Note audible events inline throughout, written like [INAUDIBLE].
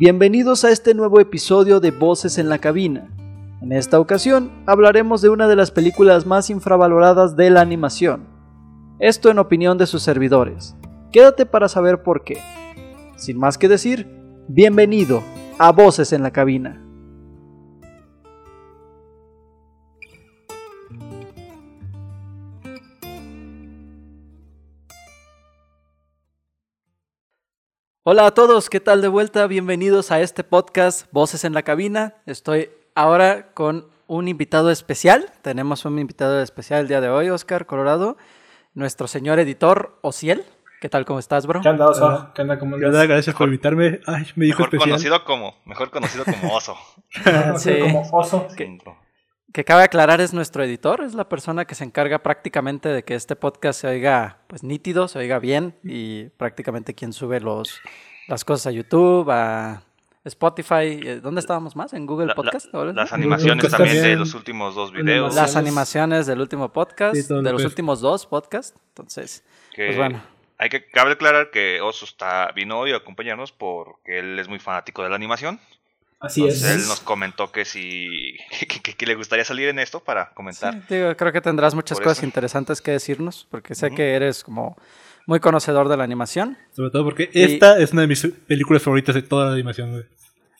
Bienvenidos a este nuevo episodio de Voces en la Cabina. En esta ocasión hablaremos de una de las películas más infravaloradas de la animación. Esto en opinión de sus servidores. Quédate para saber por qué. Sin más que decir, bienvenido a Voces en la Cabina. Hola a todos, ¿qué tal de vuelta? Bienvenidos a este podcast Voces en la Cabina. Estoy ahora con un invitado especial. Tenemos un invitado especial el día de hoy, Oscar Colorado, nuestro señor editor Ociel. ¿Qué tal? ¿Cómo estás, bro? ¿Qué onda, Oso? ¿Qué onda? ¿Cómo ¿Qué onda? Gracias por invitarme. Ay, me dijo mejor especial. conocido como mejor conocido como oso [LAUGHS] Sí. Como Oso. Que- Que cabe aclarar es nuestro editor, es la persona que se encarga prácticamente de que este podcast se oiga pues nítido, se oiga bien y prácticamente quien sube los las cosas a YouTube, a Spotify, eh, ¿dónde estábamos más? ¿En Google La- la- Podcast? Las animaciones también de los últimos dos videos Las animaciones del último podcast, Sí, de lo los últimos dos podcasts. Entonces, que pues bueno. hay que cabe aclarar que oso está vino hoy a acompañarnos porque él es muy fanático de la animación Así Entonces, es. él nos comentó que si [LAUGHS] que, que- que le gustaría salir en esto para comentar Sí, digo, creo que tendrás muchas Por cosas eso. interesantes que decirnos, porque sé que eres como muy conocedor de la animación. Sobre todo porque Y- esta es una de mis películas favoritas de toda la animación, güey.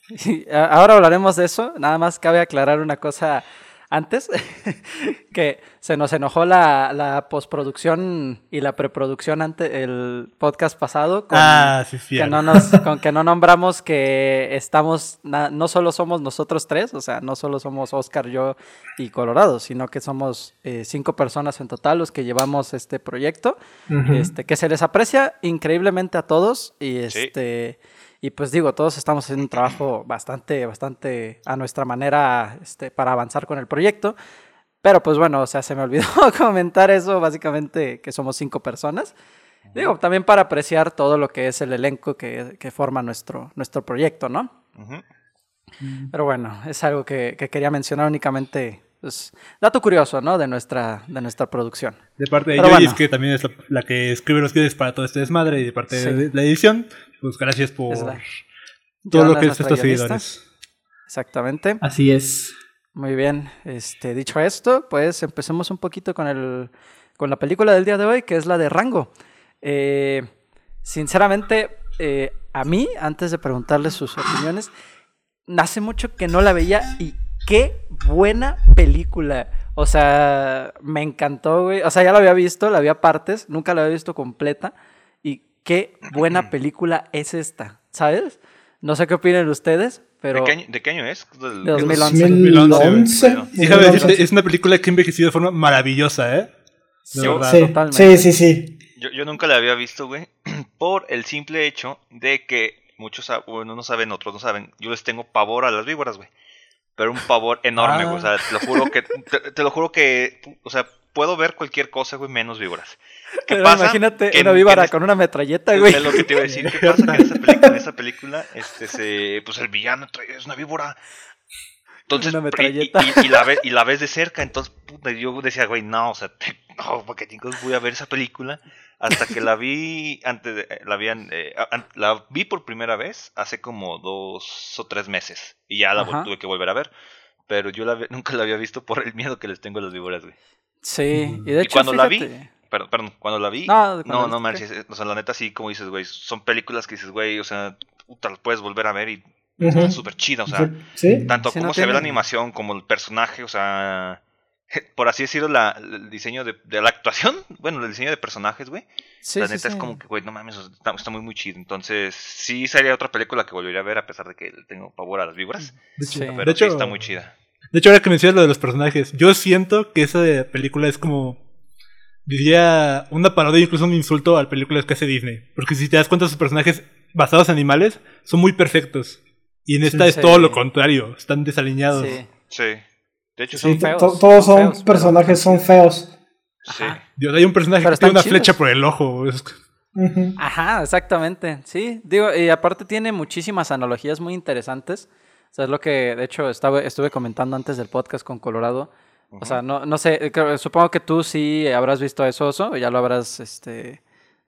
[LAUGHS] Y ahora hablaremos de eso. Nada más cabe aclarar una cosa antes, [LAUGHS] que se nos enojó la, la postproducción y la preproducción ante el podcast pasado con, ah, sí, sí. que no nos, [LAUGHS] con que no nombramos que estamos, na- no solo somos nosotros tres, o sea, no solo somos Oscar, yo y Colorado, sino que somos eh, cinco personas en total los que llevamos este proyecto este, que se les aprecia increíblemente a todos y Sí. Y pues digo todos estamos haciendo un trabajo bastante bastante a nuestra manera este, para avanzar con el proyecto. Pero pues bueno o sea se me olvidó [LAUGHS] comentar eso básicamente que somos cinco personas. Digo también para apreciar todo lo que es el elenco que, que forma nuestro nuestro proyecto no Ujú. pero bueno es algo que, que quería mencionar únicamente pues, dato curioso no de nuestra de nuestra producción. De parte de Joyce, bueno. que también es la, la que escribe los guiones para todo este desmadre, y de parte Sí. de la edición, pues gracias por Es la- todo lo que es estos seguidores. exactamente Así es. Muy bien, este, dicho esto, pues empecemos un poquito con, el, con la película del día de hoy, que es la de Rango. Eh, sinceramente, eh, a mí, antes de preguntarle sus opiniones, hace mucho que no la veía y qué buena película. O sea, me encantó, güey. O sea, ya la había visto, la había partes, nunca la había visto completa. Qué buena película es esta, ¿sabes? No sé qué opinan ustedes, pero... ¿De, qué año, de qué año es? Del- De 2011. 2011. Bueno, Déjame decirte, es una película que ha envejecido de forma maravillosa, ¿eh? De Yo- verdad. Sí, Totalmente. sí, sí, sí. Yo, yo nunca la había visto, güey, [CLEARS THROAT] por el simple hecho de que muchos, sab- bueno, no saben, otros no saben, yo les tengo pavor a las víboras, güey. Pero un pavor enorme, Ah. güey. O sea, te lo juro que, te, te lo juro que, o sea, puedo ver cualquier cosa, güey, menos víboras. [LAUGHS] ¿Qué Pero pasa? Imagínate Que- una que víbora con una metralleta, güey. Es lo que te iba a decir. ¿Qué [LAUGHS] pasa? Que en esa película, en esa película este, se, pues el villano es una víbora. Entonces, Una metralleta. y- y la ves, y la ves de cerca, entonces puta, yo decía, güey, no, o sea, no, porque chicos voy a ver esa película. Hasta que la vi, antes de, la, vi, eh, la vi por primera vez hace como dos o tres meses. Y ya la Ajá. tuve que volver a ver. Pero yo la, ve- nunca la había visto por el miedo que les tengo a las víboras, güey. Sí, y de hecho, cuando la vi, Perdón, perdón, cuando la vi, No, no, no manches, eh, o sea, la neta sí, como dices, güey, son películas que dices, güey, o sea, puta, las puedes volver a ver y están súper chidas, o sea, Sí. tanto Sí, como no se ve la animación como el personaje, o sea, por así decirlo, la, el diseño de, de la actuación, bueno, el diseño de personajes, güey, sí, la sí, neta sí. es como que, güey, no mames, o sea, está, está muy, muy chido, entonces sí sería otra película que volvería a ver a pesar de que tengo pavor a las víboras, De Sí. hecho, pero de sí hecho- está muy chida. De hecho, ahora que mencionas lo de los personajes, yo siento que esa película es como. Diría una parodia, incluso un insulto a las películas que hace Disney. Porque si te das cuenta, sus personajes basados en animales son muy perfectos. Y en esta Sí. es Sí. todo lo contrario, están desalineados. Sí. Sí, de hecho, Son Sí, feos, to- todos son son feos, personajes, son feos. sí. Dios, hay un personaje Pero que tiene una chidos. flecha por el ojo. Ajá, exactamente. Sí, digo, y aparte tiene muchísimas analogías muy interesantes. O sea, es lo que, de hecho, estaba, estuve comentando antes del podcast con Colorado. O sea, no, no sé, supongo que tú sí habrás visto eso, Oso, o ya lo habrás, este,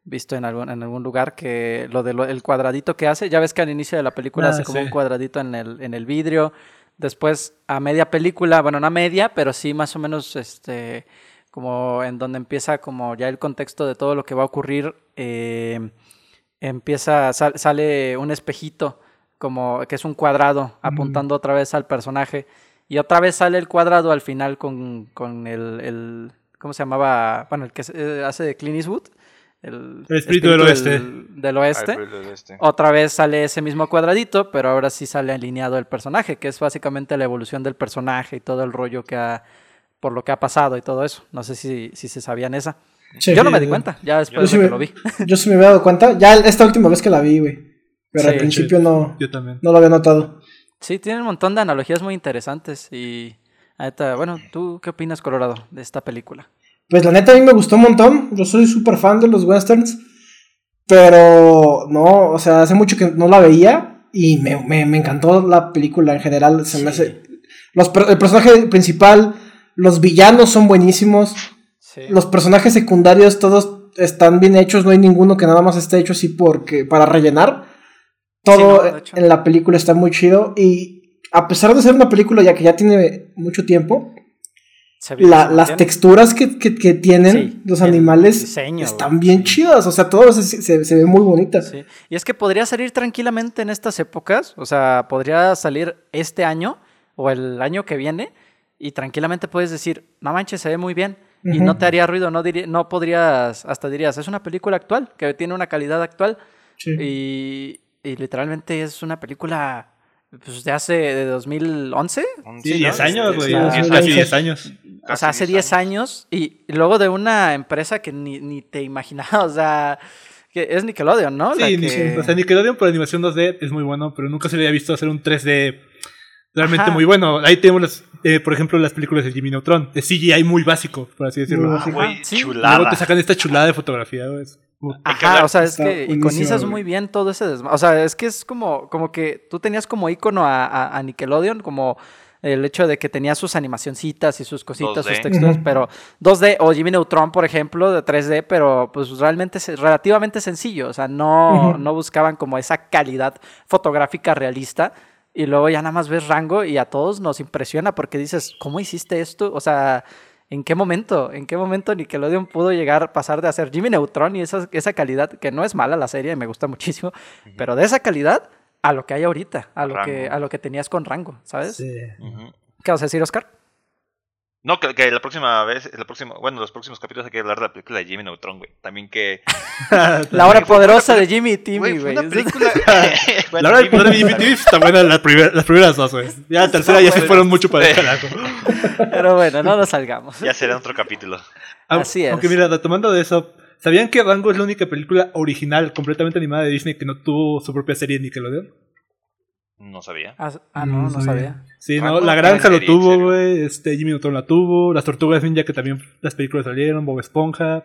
visto en algún, en algún lugar que lo del cuadradito que hace, ya ves que al inicio de la película Ah, hace como sí. un cuadradito en el, en el vidrio, después a media película, bueno, no a media, pero sí más o menos este como en donde empieza como ya el contexto de todo lo que va a ocurrir, eh, empieza, sal- sale un espejito como que es un cuadrado apuntando otra vez al personaje y otra vez sale el cuadrado al final con, con el, el- ¿cómo se llamaba? Bueno, el que se- eh, hace de Clint Eastwood. El, El espíritu del oeste. Del, del oeste. Este. Otra vez sale ese mismo cuadradito, pero ahora sí sale alineado el personaje, que es básicamente la evolución del personaje y todo el rollo que ha, por lo que ha pasado y todo eso. No sé si, si se sabían esa. Sí. Yo no me di cuenta, ya después Yo de sí que me- lo vi. [LAUGHS] Yo sí me había dado cuenta. Ya esta última vez que la vi, güey. Pero Sí, al principio no, Yo también. no lo había notado. Sí, tiene un montón de analogías muy interesantes y... bueno, ¿tú qué opinas, Colorado, de esta película? Pues la neta a mí me gustó un montón. Yo soy súper fan de los westerns. Pero no, o sea, hace mucho que no la veía. Y me, me- me encantó la película en general. Se me hace. Los, el personaje principal, los villanos son buenísimos. Sí. Los personajes secundarios, todos están bien hechos. No hay ninguno que nada más esté hecho así porque. para rellenar. Todo Sí, no, en la película está muy chido. Y a pesar de ser una película ya que ya tiene mucho tiempo. La- las texturas que, que- que tienen Sí, los animales diseño, están bien chidas. O sea, todo se, se- se ve muy bonita. Sí. Y es que podría salir tranquilamente en estas épocas, o sea, podría salir este año o el año que viene y tranquilamente puedes decir, no manches, se ve muy bien y no te haría ruido, no, diría- no podrías, hasta dirías, es una película actual, que tiene una calidad actual Sí. y, y literalmente es una película pues, de hace, de 2011. Sí, Sí, 10 ¿no? años, güey. Casi sí, sí. 10 años. O sea, hace 10 años y luego de una empresa que ni, ni te imaginabas, [LAUGHS] o sea, que es Nickelodeon, ¿no? La Sí, que- o sea, Nickelodeon por animación 2D es muy bueno, pero nunca se le había visto hacer un 3D realmente Ajá. muy bueno. Ahí tenemos, las, eh, por ejemplo, las películas de Jimmy Neutron, de CGI muy básico, por así decirlo. Ah, güey, Sí. Chulada. luego te sacan esta chulada de fotografía, güey. Ajá, o sea, es que iconizas muy bien todo ese desma- O sea, es que es como, como que tú tenías como icono a, a- a Nickelodeon, como el hecho de que tenía sus animacioncitas y sus cositas, 2D. sus texturas, pero 2D o Jimmy Neutron, por ejemplo, de 3D, pero pues realmente es relativamente sencillo, o sea, no, no buscaban como esa calidad fotográfica realista. Y luego ya nada más ves Rango y a todos nos impresiona porque dices, ¿cómo hiciste esto? O sea, ¿en qué momento? ¿En qué momento Nickelodeon pudo llegar, pasar de hacer Jimmy Neutron y esa, esa calidad, que no es mala la serie, me gusta muchísimo, pero de esa calidad a lo que hay ahorita, a lo, que, a lo que tenías con Rango, ¿sabes? Sí. ¿Qué vas a decir, Oscar? No, que, que la próxima vez, la próxima, bueno, los próximos capítulos hay que hablar de la película de Jimmy Neutron, güey. También que. [LAUGHS] La hora poderosa de Jimmy y Timmy, Güey, una [LAUGHS] película. [LAUGHS] La hora del poder de Jimmy Timmy está buena las, primer- las primeras dos, güey. Ya la tercera ya se fueron mucho para el carajo. Pero bueno, no nos salgamos. Ya será otro capítulo. Así es. Aunque mira, retomando de eso, ¿sabían que Rango es la única película original, completamente animada de Disney que no tuvo su propia serie en Nickelodeon? No sabía. Ah, ah, no, no No sabía. sabía. Sí, no, La Granja lo tuvo, güey. Este, Jimmy Neutron la tuvo. Las Tortugas Ninja, que también las películas salieron. Bob Esponja.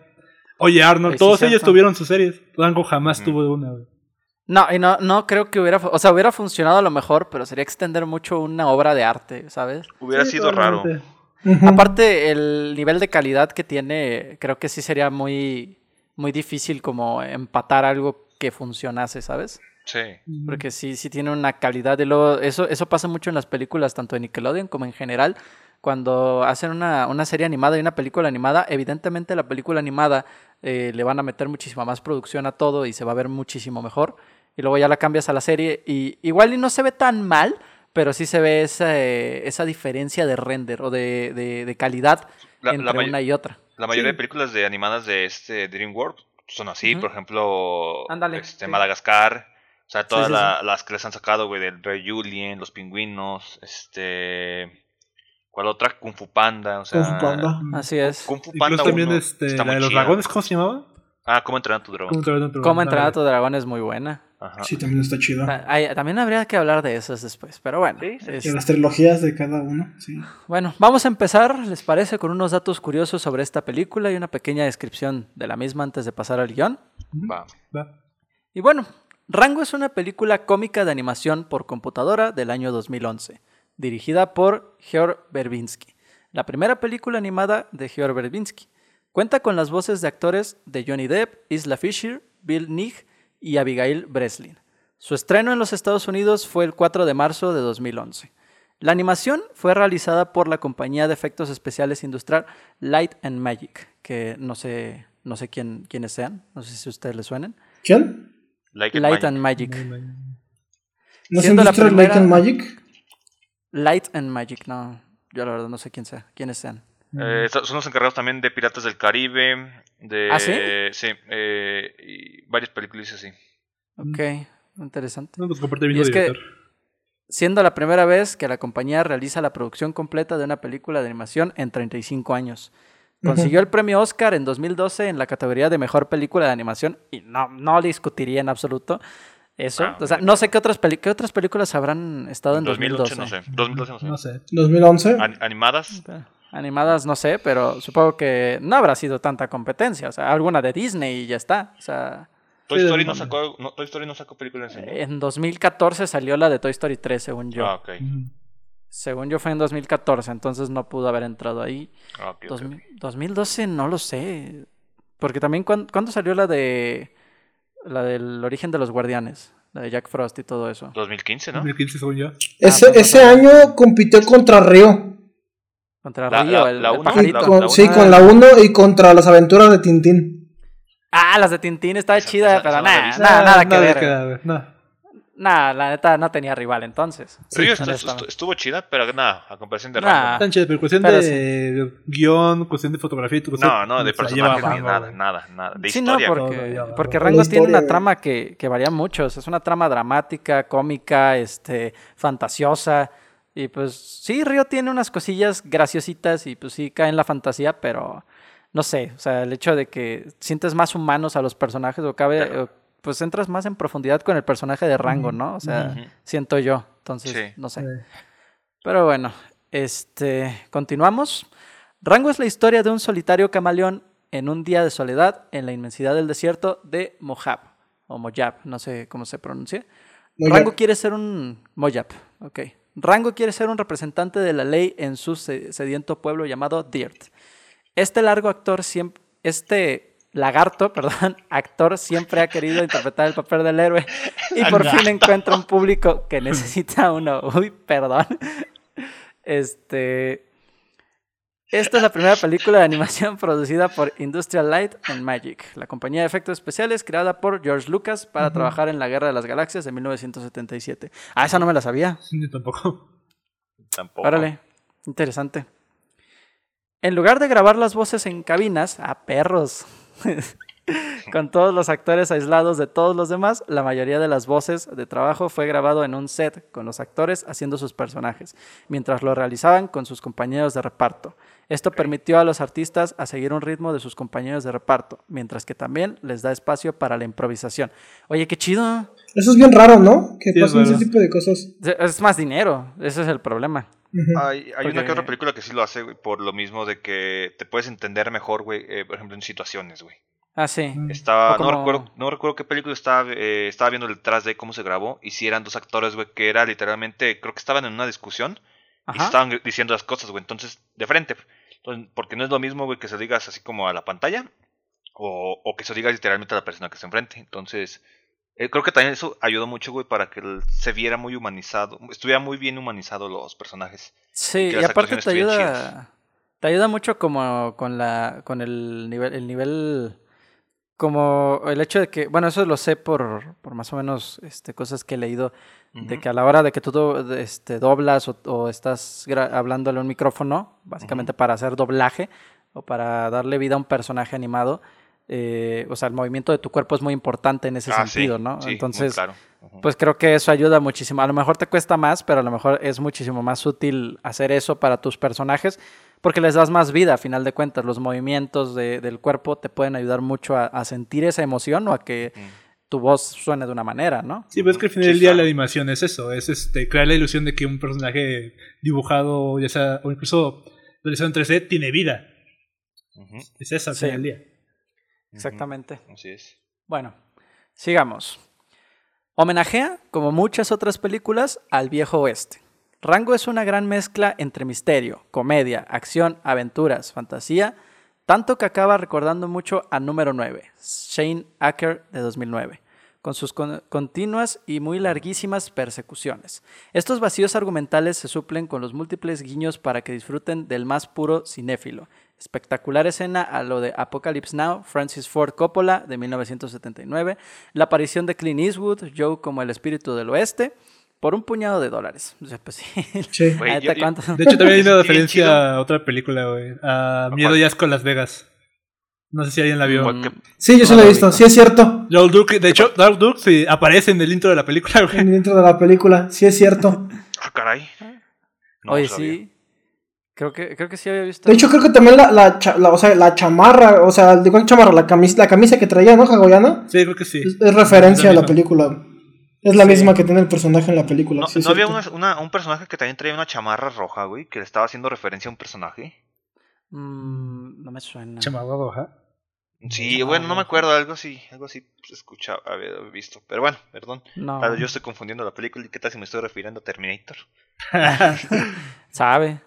Oye, Arnold, todos ellos tuvieron sus series. Rango jamás tuvo una, güey. No, y no, no creo que hubiera, o sea, hubiera funcionado a lo mejor, pero sería extender mucho una obra de arte, ¿sabes? Hubiera Sí, sido raro. Aparte, el nivel de calidad que tiene, creo que sí sería muy, muy difícil como empatar algo que funcionase, ¿sabes? Sí. Porque sí, sí tiene una calidad. Y luego, eso, eso pasa mucho en las películas, tanto de Nickelodeon como en general. Cuando hacen una, una serie animada y una película animada, evidentemente la película animada eh, le van a meter muchísima más producción a todo y se va a ver muchísimo mejor. Y luego ya la cambias a la serie y igual y no se ve tan mal, pero sí se ve esa, eh, esa diferencia de render o de, de- de calidad La, entre la una y otra. la mayoría Sí. de películas de animadas de este DreamWorks son así, por ejemplo, Ándale, este, sí. Madagascar, o sea, todas sí, la- las que les han sacado, güey, del Rey Julien, los pingüinos, este, ¿cuál otra? Kung Fu Panda, o sea, Kung Fu Panda. Así es. Kung Fu Panda Incluso también uno este, está la muy de los chida. dragones, ¿cómo se llamaba? Ah, ¿cómo entrenar a tu dragón? ¿Cómo entrenar a tu Cómo dragón? entrenar a tu dragón es muy buena. Ajá. Sí, también está chido. Ah, hay- también habría que hablar de esas después, pero bueno. Sí, sí, este, Y las trilogías de cada uno, sí. Bueno, vamos a empezar, ¿les parece? Con unos datos curiosos sobre esta película y una pequeña descripción de la misma antes de pasar al guion. Va. va. Y bueno, Rango es una película cómica de animación por computadora del año 2011, dirigida por Georg Verbinski, la primera película animada de Georg Verbinski. Cuenta con las voces de actores de Johnny Depp, Isla Fisher, Bill Nigh y Abigail Breslin. Su estreno en los Estados Unidos fue el 4 de marzo de 2011. La animación fue realizada por la compañía de efectos especiales industrial Light and Magic, que no sé, no sé quién, quiénes sean, no sé si a ustedes les suenen. ¿Quién? Light and Magic. ¿No Siendo la Industrial Light primera- and Magic? Light and Magic, no, yo la verdad no sé quién sea, quiénes sean. Eh, so- son los encargados también de Piratas del Caribe, de... ¿Ah, sí? Sí, eh, y varias películas así. Ok, interesante. No, pues comparte el Y es que- director. Siendo la primera vez que la compañía realiza la producción completa de una película de animación en 35 años. Consiguió el premio Oscar en 2012 en la categoría de mejor película de animación y no, no discutiría en absoluto eso. Ah, o sea, no sé qué otras, peli- qué otras películas habrán estado en 2008 2012. no sé. 2012 no sé. No sé. 2011. An- animadas. Animadas no sé, pero supongo que no habrá sido tanta competencia. O sea, alguna de Disney y ya está. O sea, Toy Story no sacó, no, Toy Story no sacó películas en en 2014 salió la de Toy Story 3, según yo. Ah, ok. Según yo fue en 2014, entonces no pudo haber entrado ahí. Ah, Dos- ok. 2012 no lo sé. Porque también cuan- ¿cuándo salió la de la del origen de los guardianes? La de Jack Frost y todo eso. 2015, ¿no? 2015 según yo. Ese, pues, ese año compitió contra Río. Contra La- Río, la- el, la el uno, pajarito. Y la- con- la sí, uno. con la 1 y contra las aventuras de Tintín. Ah, las de Tintín estaba chida, pero nada, nada, nada que nada ver. No. Nada, la neta no tenía rival entonces. Río estu- honestamente. estu- estuvo chida, pero nada, a comparación de Nah. Rango. Tan chido, pero cuestión Pero de guion, cuestión de fotografía y todo No, no, de personajes ni nada, nada, nada. De Sí, no, historia. Todo porque, porque Rango tiene una trama que, que varía mucho. o sea, es una trama dramática, cómica, este, fantasiosa. Y pues sí, Río tiene unas cosillas graciositas y pues sí cae en la fantasía, pero no sé, o sea, el hecho de que sientes más humanos a los personajes o cabe, Claro. o, pues entras más en profundidad con el personaje de Rango, ¿no? O sea, siento yo. Entonces, Sí. no sé. Pero bueno, este, continuamos. Rango es la historia de un solitario camaleón en un día de soledad en la inmensidad del desierto de Mojab, o Mojab, no sé cómo se pronuncia. Mojab. Rango quiere ser un Mojab, ok. Rango quiere ser un representante de la ley en su se- sediento pueblo llamado Dirt. Este largo actor siempre, este lagarto, [LAUGHS] perdón, actor siempre ha querido interpretar el papel del héroe y por fin encuentra un público que necesita uno. [LAUGHS] Uy, perdón. Este, esta es la primera película de animación [LAUGHS] producida por Industrial Light and Magic, la compañía de efectos especiales creada por George Lucas para trabajar en la Guerra de las Galaxias de 1977. Ah, esa no me la sabía. Yo tampoco. Tampoco. Órale, interesante. En lugar de grabar las voces en cabinas, a perros, [LAUGHS] con todos los actores aislados de todos los demás, la mayoría de las voces de trabajo fue grabado en un set con los actores haciendo sus personajes, mientras lo realizaban con sus compañeros de reparto. Esto permitió a los artistas a seguir un ritmo de sus compañeros de reparto, mientras que también les da espacio para la improvisación. Oye, qué chido. Eso es bien raro, ¿no? Que Sí, es pasen ese tipo de cosas. Es más dinero, ese es el problema. Hay, hay una que otra película que sí lo hace, güey, por lo mismo de que te puedes entender mejor, güey, eh, por ejemplo, en situaciones, güey. Ah, sí. Estaba, O como- no, recuerdo, no recuerdo qué película estaba, eh, estaba viendo detrás de cómo se grabó, y si eran dos actores, güey, que era literalmente, creo que estaban en una discusión, y estaban diciendo las cosas, güey, entonces, de frente. Entonces, porque no es lo mismo, güey, que se digas así como a la pantalla, o, o que se diga literalmente a la persona que está enfrente. Entonces, eh, creo que también eso ayudó mucho, güey, para que se viera muy humanizado, estuviera muy bien humanizado los personajes. Sí, y aparte te ayuda, te ayuda mucho como con la, con el nivel, el nivel, como el hecho de que, bueno, eso lo sé por, por más o menos, este, cosas que he leído, de que a la hora de que tú do- este, doblas o, o estás hablándole a un micrófono, básicamente para hacer doblaje o para darle vida a un personaje animado, eh, o sea, el movimiento de tu cuerpo es muy importante en ese Ah, sí, sentido, ¿no? sí, Entonces, claro. Pues creo que eso ayuda muchísimo. A lo mejor te cuesta más, pero a lo mejor es muchísimo más útil hacer eso para tus personajes porque les das más vida a final de cuentas. Los movimientos de- del cuerpo te pueden ayudar mucho a, a sentir esa emoción o a que tu voz suene de una manera, ¿no? Sí, pero es que al final del día la animación es eso, es este crear la ilusión de que un personaje dibujado, ya sea, o incluso realizado en 3D, tiene vida. Es eso al Sí. final del día. Exactamente. Así es. Bueno, sigamos. Homenajea, como muchas otras películas, al viejo oeste. Rango es una gran mezcla entre misterio, comedia, acción, aventuras, fantasía Tanto que acaba recordando mucho a número 9, Shane Acker de 2009, con sus con- continuas y muy larguísimas persecuciones. Estos vacíos argumentales se suplen con los múltiples guiños para que disfruten del más puro cinéfilo. Espectacular escena a lo de Apocalypse Now, Francis Ford Coppola de 1979, la aparición de Clint Eastwood, Joe como el espíritu del oeste, por un puñado de dólares. O sea, pues [LAUGHS] sí. Sí. La yo- yo- ¿cuánto? De hecho, también hay una referencia a otra película, güey. A Miedo y Asco en Las Vegas. No sé si alguien la vio. ¿Cuál que- Sí, yo sí lo he visto. Sí, es cierto. Joel Duke, de hecho, Joel Duke sí, aparece en el intro de la película, güey. Dentro de la película. Sí, es cierto. Ah, caray. No Oye, sabía. sí. Creo que, creo que sí había visto. De hecho, creo que también la, la, cha- la- o sea, la chamarra, o sea, digo chamarra, la camisa, la camisa que traía, ¿no? Hawaiana. Sí, creo que sí. Es, es referencia a la misma. película. Es la Sí. misma que tiene el personaje en la película. ¿No, sí, es ¿no había una- una- un personaje que también traía una chamarra roja, güey? Que le estaba haciendo referencia a un personaje. Mm, no me suena. Chamagua, ajá. Sí, bueno, no me acuerdo, algo así, algo así pues, escuchaba, había visto. Pero bueno, perdón. No. Vez yo estoy confundiendo la película y qué tal si me estoy refiriendo a Terminator. [LAUGHS] [LAUGHS] ¿Sabe?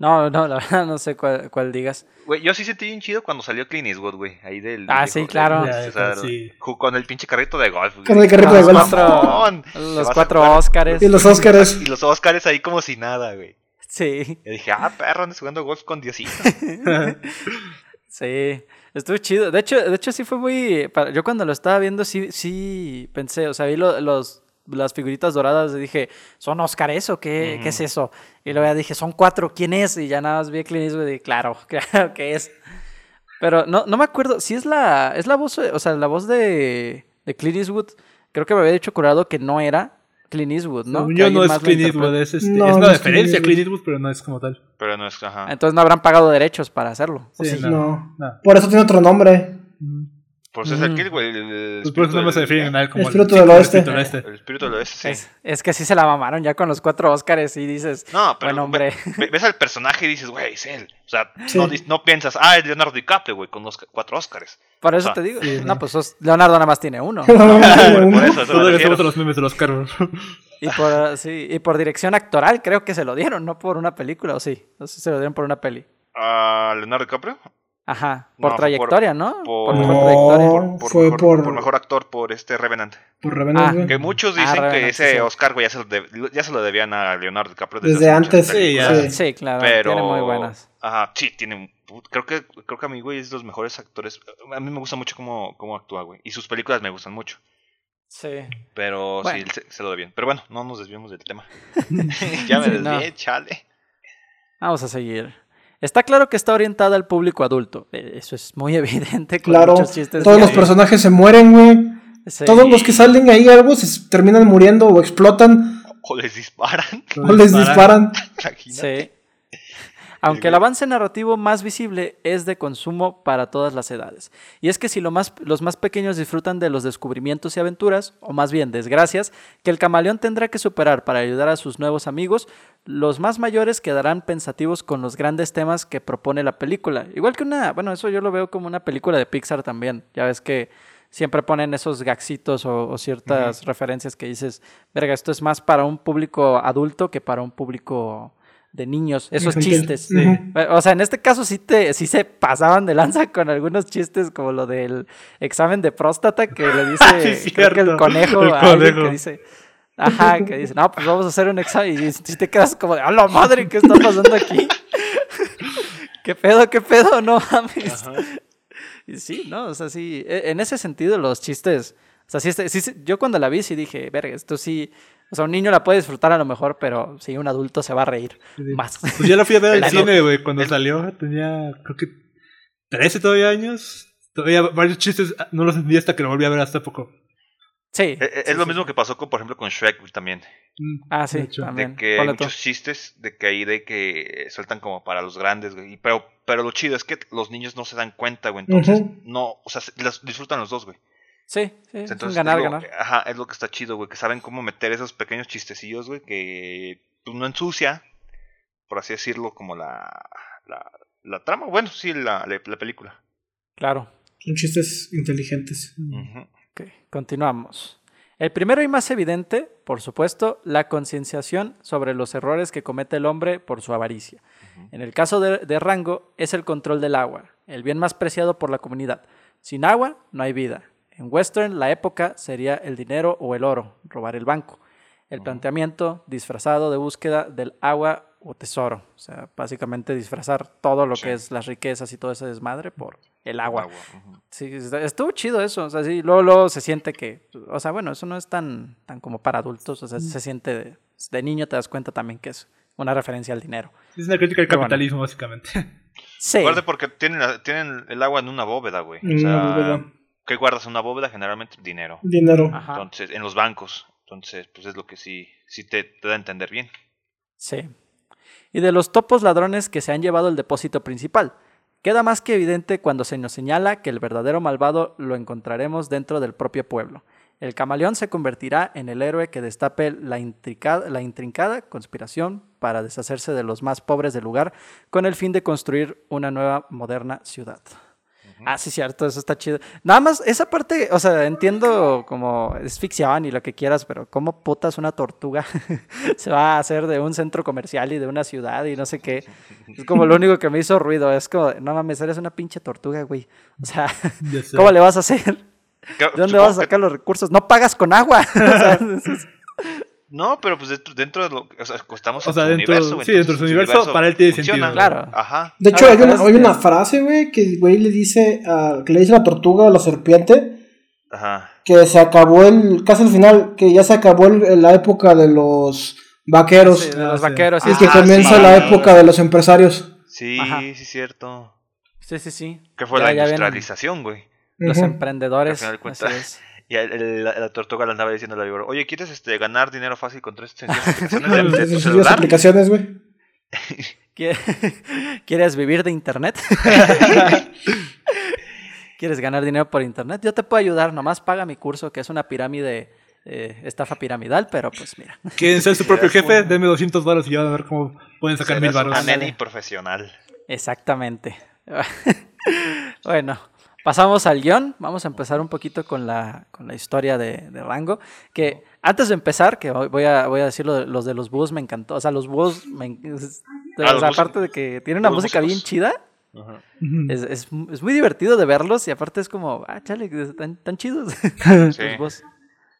No, no, la [LAUGHS] verdad no sé cuál, cuál digas. Güey, yo sí sentí bien chido cuando salió Clint Eastwood, güey. Ahí del. Ah, sí, claro. Ya, o sea, sí. ju- Con el pinche carrito de golf. güey. Con el carrito de Los golf. cuatro, los cuatro. Óscares. Y los Óscares. Y los Oscars ahí como si nada, güey. Sí, Y dije, ah, perro, andas jugando golf con Diosito. [LAUGHS] sí. Estuvo chido. De hecho, de hecho sí fue muy... Yo cuando lo estaba viendo sí, sí pensé, o sea, vi lo- los, las figuritas doradas y dije, ¿son Óscares o qué, qué es eso? Y luego ya dije, son cuatro, ¿quién es? Y ya nada más vi a Clint Eastwood y dije, claro, [LAUGHS] claro que es. Pero no, no me acuerdo, si es la, es la voz, o sea, la voz de, de Clint Eastwood, creo que me había dicho curado que no era Clint Eastwood, ¿no? Yo no es Clint. Eastwood, es, este, No, es no una es Clint referencia a Clint Eastwood. Pero no es como tal. Pero no es, ajá. Entonces no habrán pagado derechos para hacerlo. ¿o Sí, sí? no. No. No. Por eso tiene otro nombre. Por eso es el Mm. Kill, güey. el- el Pues por eso no me se él como el del oeste. espíritu del oeste. El espíritu del oeste, sí. Es, es que sí se la mamaron ya con los cuatro Óscares y dices, No, pero hombre. ve- [LAUGHS] ves al personaje y dices, güey, es él. O sea, Sí. no, no piensas, ah, es Leonardo DiCaprio, güey, con los cuatro Oscars. Por eso te digo. sí, no, pues sos- Leonardo nada más tiene uno. [LAUGHS] Por, eso, eso los memes de los carros. Y por, sí, y por dirección actoral creo que se lo dieron, no por una película, o sí. No sé si se lo dieron por una peli. ¿A Leonardo DiCaprio? Ajá. Por trayectoria, ¿no? Por, Por mejor No. trayectoria. por- por fue mejor, por- por mejor actor, por este Revenant. Por Revenant, Ah. Que muchos Ah, dicen que Revenant, ese sí. Oscar, güey, ya se, lo de- ya se lo debían a Leonardo DiCaprio Desde muchas antes. Sí, ya. Sí. Sí, claro. Pero. Tiene muy buenas. Ajá, sí, tiene. Creo que, creo que a mí, güey, es de los mejores actores. A mí me gusta mucho cómo, cómo actúa, güey. Y sus películas me gustan mucho. Sí. Pero Bueno. sí, él se, se lo debían. Pero bueno, no nos desviemos del tema. [LAUGHS] [LAUGHS] ya me Sí, desvié, no. chale. Vamos a seguir. Está claro que está orientada al público adulto. [LAUGHS] Eso es muy [LAUGHS] evidente. Con Claro, muchos chistes todos los personajes se mueren, güey. Sí. Todos los que salen ahí algo se terminan muriendo o explotan O les disparan. o les disparan. [LAUGHS] Imagínate. Sí. Aunque el avance narrativo más visible es de consumo para todas las edades. Y es que si lo más, los más pequeños disfrutan de los descubrimientos y aventuras, o más bien desgracias, que el camaleón tendrá que superar para ayudar a sus nuevos amigos, los más mayores quedarán pensativos con los grandes temas que propone la película. Igual que una, bueno, eso yo lo veo como una película de Pixar también. Ya ves que siempre ponen esos gaxitos o, o ciertas referencias que dices, verga, esto es más para un público adulto que para un público de niños, esos Infantil. chistes. O sea, en este caso sí, te, sí se pasaban de lanza con algunos chistes como lo del examen de próstata que le dice [LAUGHS] Sí, creo que el conejo, El a alguien conejo. que dice, ajá, que dice, no, pues vamos a hacer un examen y si te quedas como de, a la madre, ¿qué está pasando aquí? [LAUGHS] ¿Qué pedo, qué pedo? No mames. Y sí, no, o sea, sí, e- en ese sentido los chistes, o sea, sí, sí, sí, yo cuando la vi sí dije, verga, esto sí, o sea, un niño la puede disfrutar a lo mejor, pero sí, un adulto se va a reír más. Pues yo la fui a ver [LAUGHS] al El- cine, güey, cuando el- salió. Tenía, creo que 13 todavía años. Todavía varios chistes ah, no los entendí hasta que lo volví a ver hasta poco. Sí. Eh, eh, Es lo mismo que pasó, con, por ejemplo, con Shrek güey, también. Mm, Ah, sí, de hecho. también. De que hay tú. muchos chistes, de que ahí de que sueltan como para los grandes, güey. Y Pero, pero lo chido es que los niños no se dan cuenta, güey. Entonces, no, o sea, se- los disfrutan los dos, güey. Sí, sí, Entonces, ganar, ganar. Ajá, es lo que está chido, güey. Que saben cómo meter esos pequeños chistecillos, güey, que pues, no ensucia, por así decirlo, como la, la, la trama. Bueno, sí, la, la, la película. Claro. Son chistes inteligentes. Ok, continuamos. El primero y más evidente, por supuesto, la concienciación sobre los errores que comete el hombre por su avaricia. En el caso de, de Rango, es el control del agua, el bien más preciado por la comunidad. Sin agua, no hay vida. En Western, la época sería el dinero o el oro, robar el banco. El planteamiento disfrazado de búsqueda del agua o tesoro. O sea, básicamente disfrazar todo lo Sí. que es las riquezas y todo ese desmadre por el agua. Sí, estuvo chido eso. O sea, sí, luego, luego se siente que. O sea, bueno, eso no es tan, tan como para adultos. O sea, se siente. De, de niño te das cuenta también que es una referencia al dinero. Es una crítica al Pero bueno. capitalismo, básicamente. Sí. Guarde porque tienen, tienen el agua en una bóveda, güey. O sea, una bóveda. ¿Qué guardas en una bóveda? Generalmente dinero. Dinero. Ajá. Entonces, en los bancos. Entonces, pues es lo que sí, sí te, te da a entender bien. Sí. Y de los topos ladrones que se han llevado el depósito principal. Queda más que evidente cuando se nos señala que el verdadero malvado lo encontraremos dentro del propio pueblo. El camaleón se convertirá en el héroe que destape la intrincada, la intrincada conspiración para deshacerse de los más pobres del lugar con el fin de construir una nueva moderna ciudad. Ah, sí, cierto, eso está chido. Nada más, esa parte, o sea, entiendo como es ficción y lo que quieras, pero ¿cómo putas una tortuga [LAUGHS] se va a hacer de un centro comercial y de una ciudad y no sé qué? Es como lo único que me hizo ruido. Es como, no mames, eres una pinche tortuga, güey. O sea. ¿cómo le vas a hacer? ¿De dónde vas a sacar los recursos? No pagas con agua. [LAUGHS] O sea, [LAUGHS] es- No, pero pues dentro, dentro de lo o sea, estamos O en sea, su dentro- universo. güey, sí, dentro de su universo, para él tiene funciona. sentido. Claro. Ajá. De hecho, ver, hay una, pero hay una frase, güey, que güey le dice a, que le dice a la tortuga a la serpiente Ajá. que se acabó el, casi al final, que ya se acabó el- la época de los vaqueros sí, de Ah, los sí. vaqueros. y sí, que sí, Ah, comienza sí. la época de los empresarios. Sí, Ajá. sí, cierto. Sí, sí, sí. Que fue Ya- la ya industrialización, güey. Los emprendedores. Al final de así cuentas. es. Y el- el- la, la tortuga le andaba diciendo a la víbora, oye, ¿quieres este, ganar dinero fácil con tres sencillas [LAUGHS] aplicaciones de, de tu Sencillas celular? aplicaciones, güey. [LAUGHS] ¿Quie- [LAUGHS] ¿Quieres vivir de internet? ¿Quieres ganar dinero por internet? Yo te puedo ayudar, nomás paga mi curso, que es una pirámide, eh, estafa piramidal, pero pues mira. ¿Quieren ser su propio jefe? un- Denme 200 baros y ya van a ver cómo pueden sacar mil baros. neni profesional. Exactamente. bueno, pasamos al guion. Vamos a empezar un poquito con la, con la historia de, de Rango. Que antes de empezar, que voy a, voy a decir lo de- los de los búhos, me encantó. O sea, los búhos, me Ah, o sea, aparte de que tiene una música bien chida, Ajá. Es, es, es muy divertido de verlos y aparte es como, ah, chale, están tan chidos. Sí. [LAUGHS] los búhos.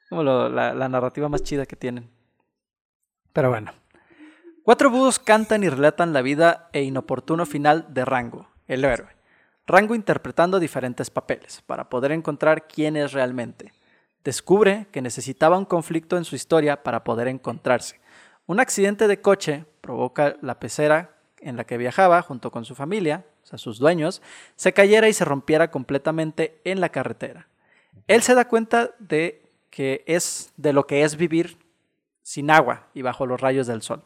Como lo- la, la narrativa más chida que tienen. Pero bueno. Cuatro búhos cantan y relatan la vida e inoportuno final de Rango, el héroe. Rango interpretando diferentes papeles para poder encontrar quién es realmente. Descubre que necesitaba un conflicto en su historia para poder encontrarse. Un accidente de coche provoca la pecera en la que viajaba junto con su familia, o sea, sus dueños, se cayera y se rompiera completamente en la carretera. Él se da cuenta de que es de lo que es vivir sin agua y bajo los rayos del sol.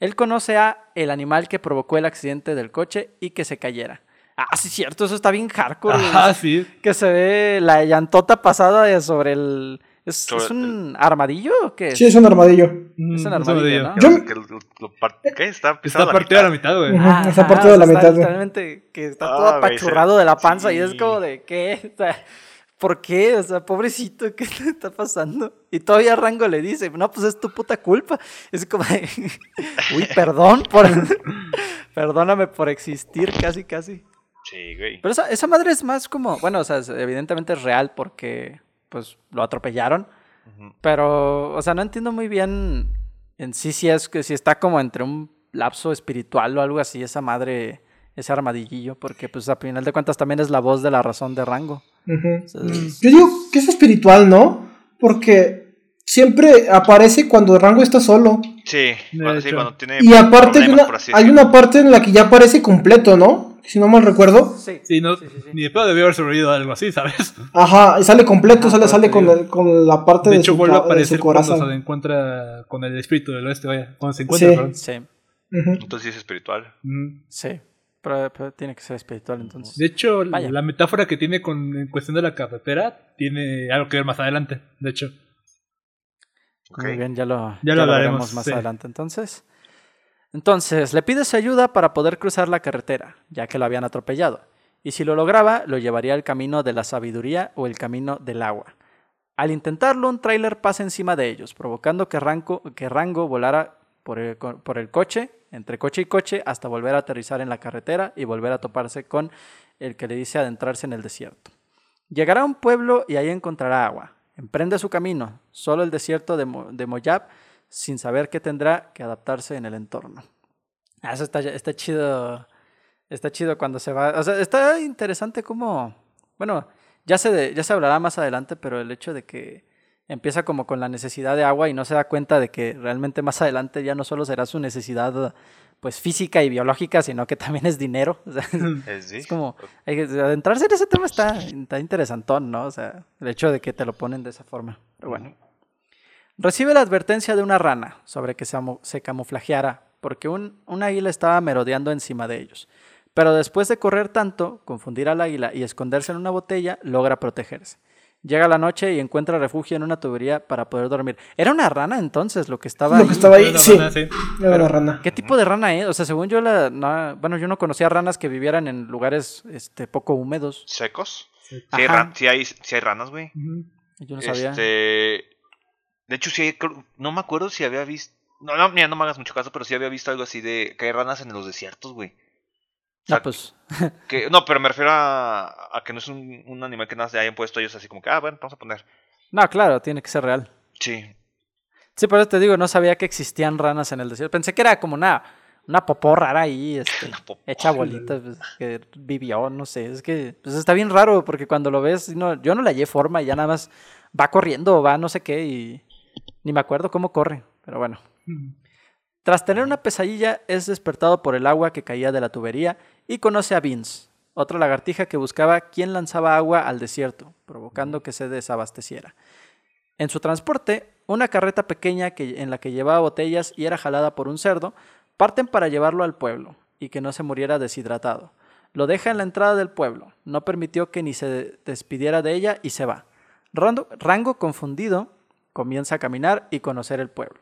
Él conoce a el animal que provocó el accidente del coche y que se cayera. Ah, sí, cierto, eso está bien hardcore. Ajá, sí. Que se ve la llantota pasada de sobre el. ¿Es, Sobre es un armadillo o qué? Sí, es un armadillo. Es un armadillo. ¿no? Yo- ¿Qué? Está, Está partido a la mitad. güey. Ujú. Ajá, esa parte ajá, de o la está mitad, güey. literalmente que está Ah, todo güey, apachurrado de la panza y es como de ¿qué? O sea, ¿por qué? O sea, pobrecito, ¿qué le está pasando? Y todavía Rango le dice, no, pues es tu puta culpa. Es como de, [LAUGHS] uy, perdón por, [LAUGHS] perdóname por existir, casi, casi. Sí, güey. Pero esa, esa madre es más como, bueno, o sea, es- evidentemente es real porque, pues, lo atropellaron. Pero, o sea, no entiendo muy bien en sí si es que si está como entre un lapso espiritual o algo así, esa madre, ese armadillillo, porque pues a final de cuentas también es la voz de la razón de rango. Ujú. O sea, es- Yo digo que es espiritual, ¿no? Porque siempre aparece cuando Rango está solo. Sí, cuando, sí, cuando tiene Y aparte hay una parte en la que ya aparece completo, ¿no? Si no mal recuerdo. sí, Sí, no, sí, sí, sí. ni de pedo debió haber sobrevivido a algo así, ¿sabes? Ajá, y sale completo, Ajá, sale, sale con, el- con la parte De de, hecho, su, vuelve a aparecer cuando se encuentra con el espíritu del oeste, vaya. Cuando se encuentra, Sí. perdón. Sí, Ujú. Entonces sí es espiritual. Mm. sí. Pero, pero tiene que ser espiritual entonces. De hecho, Vaya. la metáfora que tiene con en cuestión de la carretera tiene algo que ver más adelante. De hecho. Muy bien, ya lo, Ya lo hablaremos, veremos más sí. adelante entonces. Entonces, le pide su ayuda para poder cruzar la carretera, ya que lo habían atropellado. Y si lo lograba, lo llevaría al camino de la sabiduría o el camino del agua. Al intentarlo, un tráiler pasa encima de ellos, provocando que Rango, volara por el, coche, entre coche y coche, hasta volver a aterrizar en la carretera y volver a toparse con el que le dice adentrarse en el desierto. Llegará a un pueblo y ahí encontrará agua. Emprende su camino, solo el desierto de, de Moyab, sin saber que tendrá que adaptarse en el entorno. Ah, Eso está, está chido. Está chido cuando se va. O sea, está interesante como. Bueno, ya se, de- ya se hablará más adelante, pero el hecho de que empieza como con la necesidad de agua y no se da cuenta de que realmente más adelante ya no solo será su necesidad pues física y biológica, sino que también es dinero. [LAUGHS] O sea, Es, sí. es como, adentrarse en ese tema está, está interesantón, ¿no? O sea, el hecho de que te lo ponen de esa forma. Pero bueno. Recibe la advertencia de una rana sobre que se, camuflajeara, porque un, un águila estaba merodeando encima de ellos. Pero después de correr tanto, confundir al águila y esconderse en una botella, logra protegerse. Llega la noche y encuentra refugio en una tubería para poder dormir. ¿Era una rana entonces lo que estaba Lo ahí? que estaba ahí, sí. rana, sí. Era una rana. ¿Qué tipo de rana es? O sea, según yo, la, no- bueno, yo no conocía ranas que vivieran en lugares este, poco húmedos. ¿Secos? Sí, sí hay, sí hay ranas, güey. Yo no sabía. Este. De hecho, sí No me acuerdo si había visto. No, no, mira, no me hagas mucho caso, pero sí había visto algo así de que hay ranas en los desiertos, güey. O sea, No, pues, [LAUGHS] que, no, pero me refiero a, a que no es un, un animal que nada se hayan puesto ellos así como que, ah, bueno, vamos a poner. no, claro, tiene que ser real. Sí. Sí, por eso te digo, no sabía que existían ranas en el desierto. Pensé que era como una, una popó rara ahí, este, [LAUGHS] Una popó. hecha bolita, pues, que vivió, no sé. Es que pues, está bien raro porque cuando lo ves, no, yo no le hallé forma y ya nada más va corriendo va no sé qué y ni me acuerdo cómo corre, pero bueno. Tras tener una pesadilla, es despertado por el agua que caía de la tubería y conoce a Vince, otra lagartija que buscaba quién lanzaba agua al desierto, provocando que se desabasteciera. En su transporte, una carreta pequeña que, en la que llevaba botellas y era jalada por un cerdo, parten para llevarlo al pueblo y que no se muriera deshidratado. Lo deja en la entrada del pueblo, no permitió que ni se despidiera de ella y se va. Rango, confundido, comienza a caminar y conocer el pueblo.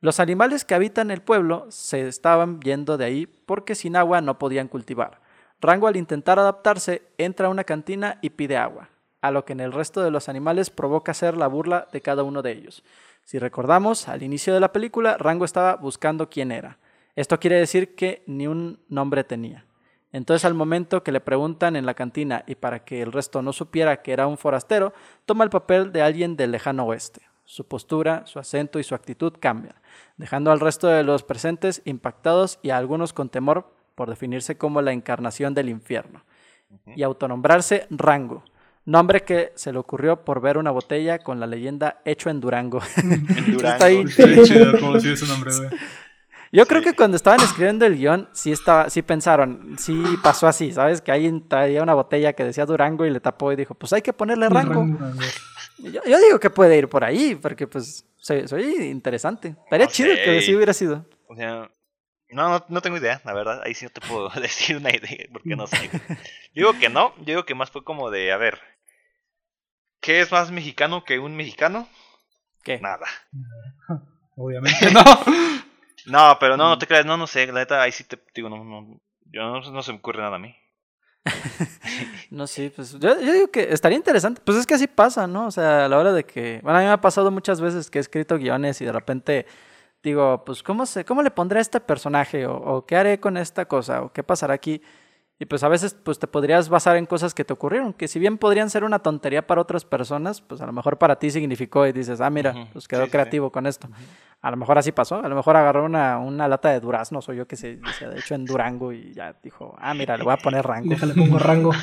Los animales que habitan el pueblo se estaban yendo de ahí porque sin agua no podían cultivar. Rango al intentar adaptarse entra a una cantina y pide agua, a lo que en el resto de los animales provoca ser la burla de cada uno de ellos. Si recordamos, al inicio de la película, Rango estaba buscando quién era. Esto quiere decir que ni un nombre tenía. Entonces al momento que le preguntan en la cantina y para que el resto no supiera que era un forastero, toma el papel de alguien del lejano oeste. Su postura, su acento y su actitud cambian, dejando al resto de los presentes impactados y a algunos con temor por definirse como la encarnación del infierno y autonombrarse Rango, nombre que se le ocurrió por ver una botella con la leyenda hecho en Durango. [LAUGHS] En Durango. Yo creo Sí. que cuando estaban escribiendo el guion, sí, estaba, sí pensaron, sí pasó así, ¿sabes? Que alguien traía una botella que decía Durango y le tapó y dijo, pues hay que ponerle rango. Yo, yo digo que puede ir por ahí, porque pues soy, soy interesante. Estaría No chido sé. que sí hubiera sido. O sea, no, no, no tengo idea, la verdad. Ahí sí no te puedo [LAUGHS] decir una idea, porque no sé. Digo que no, yo digo que más fue como de, a ver, ¿qué es más mexicano que un mexicano? ¿Qué? Nada. [LAUGHS] Obviamente no. [LAUGHS] No, pero no, no te creas, no, no sé, la neta, ahí sí te digo, no, no, yo no, no se me ocurre nada a mí. [LAUGHS] No, sí, pues yo, yo digo que estaría interesante. Pues es que así pasa, ¿no? O sea, a la hora de que... Bueno, a mí me ha pasado muchas veces que he escrito guiones y de repente digo, pues ¿cómo, se, cómo le pondré a este personaje? O, o qué haré con esta cosa? ¿O qué pasará aquí? Y pues a veces pues te podrías basar en cosas que te ocurrieron, que si bien podrían ser una tontería para otras personas, pues a lo mejor para ti significó y dices, ah, mira, pues quedó sí, sí, sí. creativo con esto. A lo mejor así pasó, a lo mejor agarró una, una lata de duraznos o yo que sé, decía, de hecho en Durango y ya dijo, ah, mira, le voy a poner rango. Déjale pongo rango. [LAUGHS]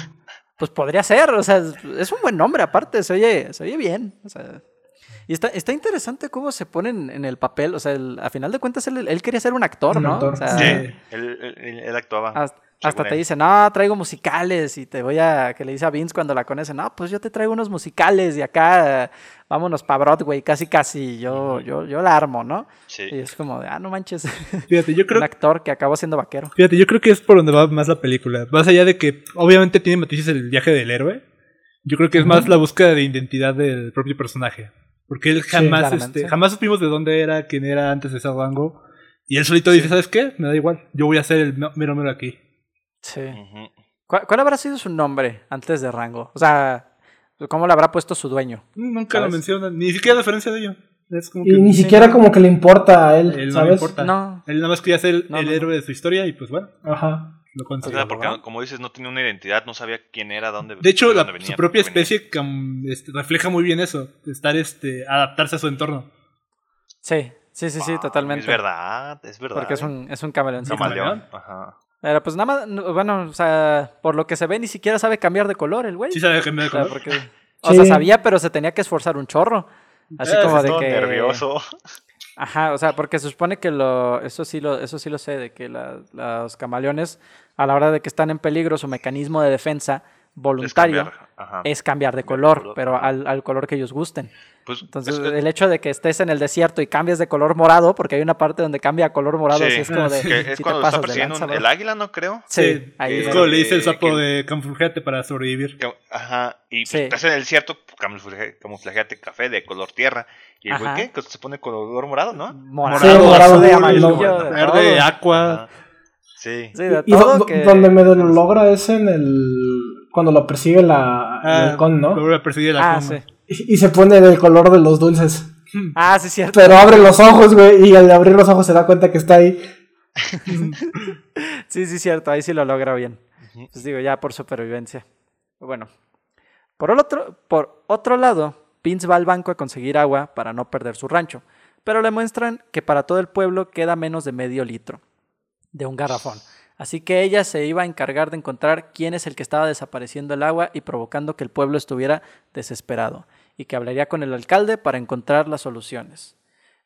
Pues podría ser, o sea, es, un buen nombre aparte, se oye, se oye bien. O sea, y está, está interesante cómo se ponen en el papel, o sea, el- a final de cuentas él, él quería ser un actor, Un ¿no? actor, O sea, Sí. Él, él- él- él actuaba. hasta, hasta te él. dice, no, traigo musicales y te voy a, que le dice a Vince cuando la conoce, no, pues yo te traigo unos musicales y acá vámonos para Broadway, casi casi, yo, yo, yo la armo, ¿no? Sí. Y es como de, ah, no manches, Fíjate, yo [LAUGHS] creo un actor que acabó siendo vaquero. Fíjate, yo creo que es por donde va más la película. Más allá de que obviamente tiene matices el viaje del héroe, yo creo que es más la búsqueda de identidad del propio personaje. Porque él jamás, este, jamás supimos de dónde era, quién era antes de ser Rango. Y él solito dice, ¿sabes qué? Me da igual, yo voy a ser el mero mero aquí. Sí. ¿Cuál, cuál habrá sido su nombre antes de Rango? O sea, ¿Cómo le habrá puesto su dueño? Nunca lo ¿Sabes? mencionan, ni siquiera referencia de ello. Es como Y ni sí, siquiera no. como que le importa a él, él no le ¿sabes? importa. No. Él nada más quería ser el, No, el no, no. héroe de su historia y pues bueno, Ajá. lo O sea, porque ¿verdad? como dices, no tenía una identidad, no sabía quién era, dónde De hecho, la- venía, su propia especie cam- este, refleja muy bien eso, estar este, adaptarse a su entorno. Sí, sí, sí, sí, totalmente. Es verdad, es verdad. Porque es ¿eh? un, es un camaleoncito. Camaleón. Camaleón. Ajá. Pero pues nada más, bueno, o sea, por lo que se ve, ni siquiera sabe cambiar de color el güey. Sí sabe cambiar de O sea, color. porque- o sea, sabía, pero se tenía que esforzar un chorro. Así como de que. nervioso. Ajá, o sea, porque se supone que lo. Eso sí lo, eso sí lo sé, de que la- los camaleones, a la hora de que están en peligro, su mecanismo de defensa Es voluntario es cambiar de Cambiar de color, color, pero al, al color que ellos gusten. Pues, Entonces, es que- el hecho de que estés en el desierto y cambies de color morado, porque hay una parte donde cambia a color morado, Sí. así es como de. que es "Sí te cuando está pasas de persiguiendo lanza, un- bro". el águila, ¿no creo? Sí, ahí es como le dice el sapo que- de camuflate para sobrevivir. Ajá, y pues, Sí. estás en el desierto, camuflaje- camuflajeate café de color tierra. ¿Y el qué? Que se pone color morado, ¿no? Morado, Sí, morado, de amarillo, de Verde, todo. aqua. Ajá. Sí. Sí, de Y do- todo do- que- donde me lo logra es en el. Cuando lo persigue la, el Ah, halcón, ¿no? Lo perseguir la Ah, coma. sí. Y, y se pone del color de los dulces. Ah, sí, cierto. Pero abre los ojos, güey, y al abrir los ojos se da cuenta que está ahí. [LAUGHS] Sí, sí, cierto. Ahí sí lo logra bien. Ujú. Pues digo, ya por supervivencia. Bueno. Por el otro, por otro lado, Vince va al banco a conseguir agua para no perder su rancho. Pero le muestran que para todo el pueblo queda menos de medio litro de un garrafón. Así que ella se iba a encargar de encontrar quién es el que estaba desapareciendo el agua y provocando que el pueblo estuviera desesperado, y que hablaría con el alcalde para encontrar las soluciones.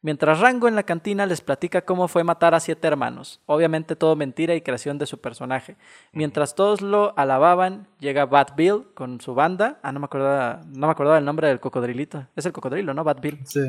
Mientras Rango en la cantina les platica cómo fue matar a siete hermanos, obviamente todo mentira y creación de su personaje. Mientras todos lo alababan, llega Bad Bill con su banda. Ah, no me acordaba, no me acordaba el nombre del cocodrilito. Es el cocodrilo, ¿no? Bad Bill. Sí.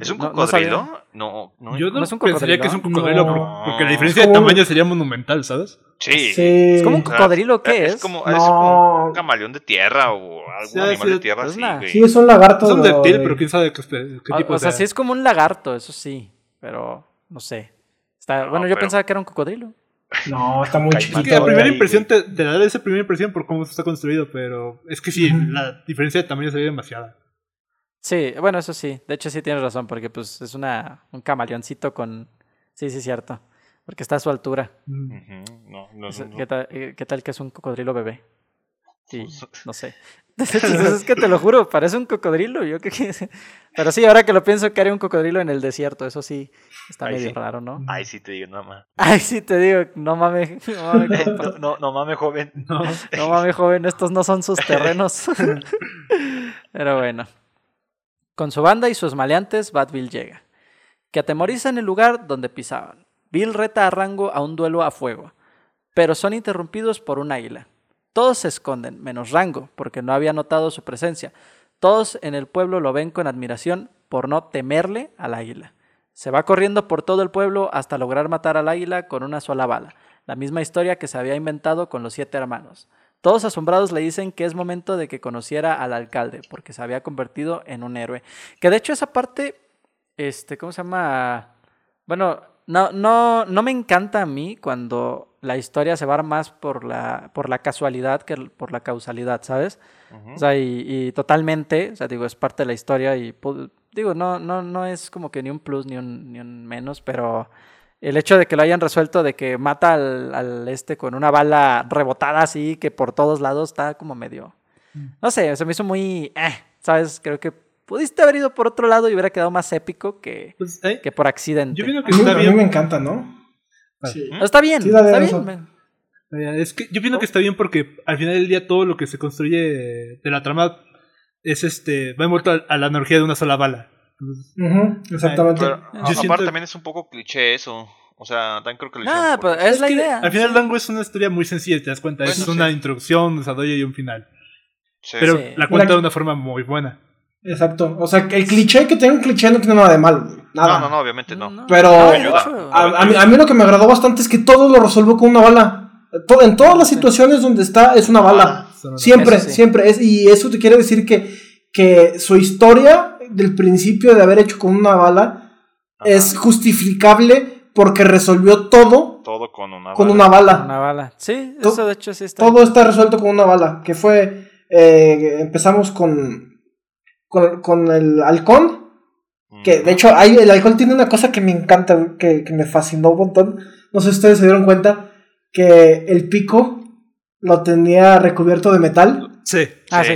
¿Es un No- no cocodrilo? sabía. No, no. Yo no, ¿No es un pensaría que es un cocodrilo? cocodrilo No. por- porque la diferencia de tamaño sería monumental, ¿sabes? Sí. Sí. Es como un O sea, cocodrilo, ¿qué es? Es como, No. es como un camaleón de tierra o algún Sí, animal sí, de tierra así, una-. Sí, es un lagarto. Es un pero reptil, pero quién sabe qué, qué O- tipo o sea, sea. sí es como un lagarto, eso sí. Pero no sé. Está, No, bueno, yo pero- pensaba que era un cocodrilo. No, está muy Caimán. Es chiquito. que la primera ahí, impresión te, te da esa primera impresión por cómo está construido, pero es que sí, la diferencia de tamaño sería demasiada. Sí, bueno, eso sí. De hecho, sí tienes razón, porque pues es una, un camaleoncito con... Sí, sí, cierto. Porque está a su altura. Mm. No, no, Es- no, no. ¿Qué, tal, eh, qué tal que es un cocodrilo bebé? Sí, no sé. [LAUGHS] Hecho, es que te lo juro, parece un cocodrilo. Yo qué qué- [LAUGHS] Pero sí, ahora que lo pienso, que haría un cocodrilo en el desierto. Eso sí, está Ahí medio sí. raro, ¿no? Ay, sí te digo, nada más. Ay, sí, te digo, no mames, [LAUGHS] no mames. No, no, no mames, joven. No. No mames, joven, estos no son sus terrenos. Pero bueno. Con su banda y sus maleantes, Bad Bill llega, que atemorizan el lugar donde pisaban. Bill reta a Rango a un duelo a fuego, pero son interrumpidos por un águila. Todos se esconden, menos Rango, porque no había notado su presencia. Todos en el pueblo lo ven con admiración por no temerle al águila. Se va corriendo por todo el pueblo hasta lograr matar al águila con una sola bala, la misma historia que se había inventado con los siete hermanos. Todos asombrados le dicen que es momento de que conociera al alcalde, porque se había convertido en un héroe. Que de hecho esa parte, este, ¿cómo se llama? Bueno, no, no, no me encanta a mí cuando la historia se va más por la, por la casualidad que por la causalidad, ¿sabes? Ujú. O sea, y, y totalmente, o sea, digo, es parte de la historia y pu- digo, no, no, no es como que ni un plus ni un, ni un menos, pero el hecho de que lo hayan resuelto de que mata al, al este con una bala rebotada así, que por todos lados está como medio, no sé, se me hizo muy, eh, ¿sabes? Creo que pudiste haber ido por otro lado y hubiera quedado más épico que, Pues, eh, que por accidente. yo pienso que A está a mí bien. me encanta, ¿no? Sí. Está bien, Sí, está bien. me- Es que yo pienso que está bien porque al final del día todo lo que se construye de la trama es este va envuelto a, a la energía de una sola bala. Entonces, exactamente. Pero, Yo aparte siento- también es un poco cliché eso. O sea, también creo que lo por- pues es la idea. Al final Dango es una historia muy sencilla, te das cuenta. es una sí. introducción, un desarrollo y un final. Sí. Pero Sí. la cuenta de una forma muy buena. Exacto. O sea, que el cliché que tenga un cliché no tiene nada de malo. güey. Nada. No, no, no, obviamente no. Pero- A, a mí, a mí lo que me agradó bastante es que todo lo resuelvo con una bala. En todas las situaciones donde está es una bala. Son- Siempre, siempre. Es, y eso te quiere decir que, que su historia del principio de haber hecho con una bala Ajá. es justificable porque resolvió todo Todo con una con bala. una bala. Una bala. Sí, To- eso de hecho sí está. Todo está resuelto con una bala. Que fue Eh, empezamos con, con, con el halcón, que de hecho hay, el halcón tiene una cosa que me encanta, que, que me fascinó un montón. No sé si ustedes se dieron cuenta que el pico lo tenía recubierto de metal, Sí. Ah, sí.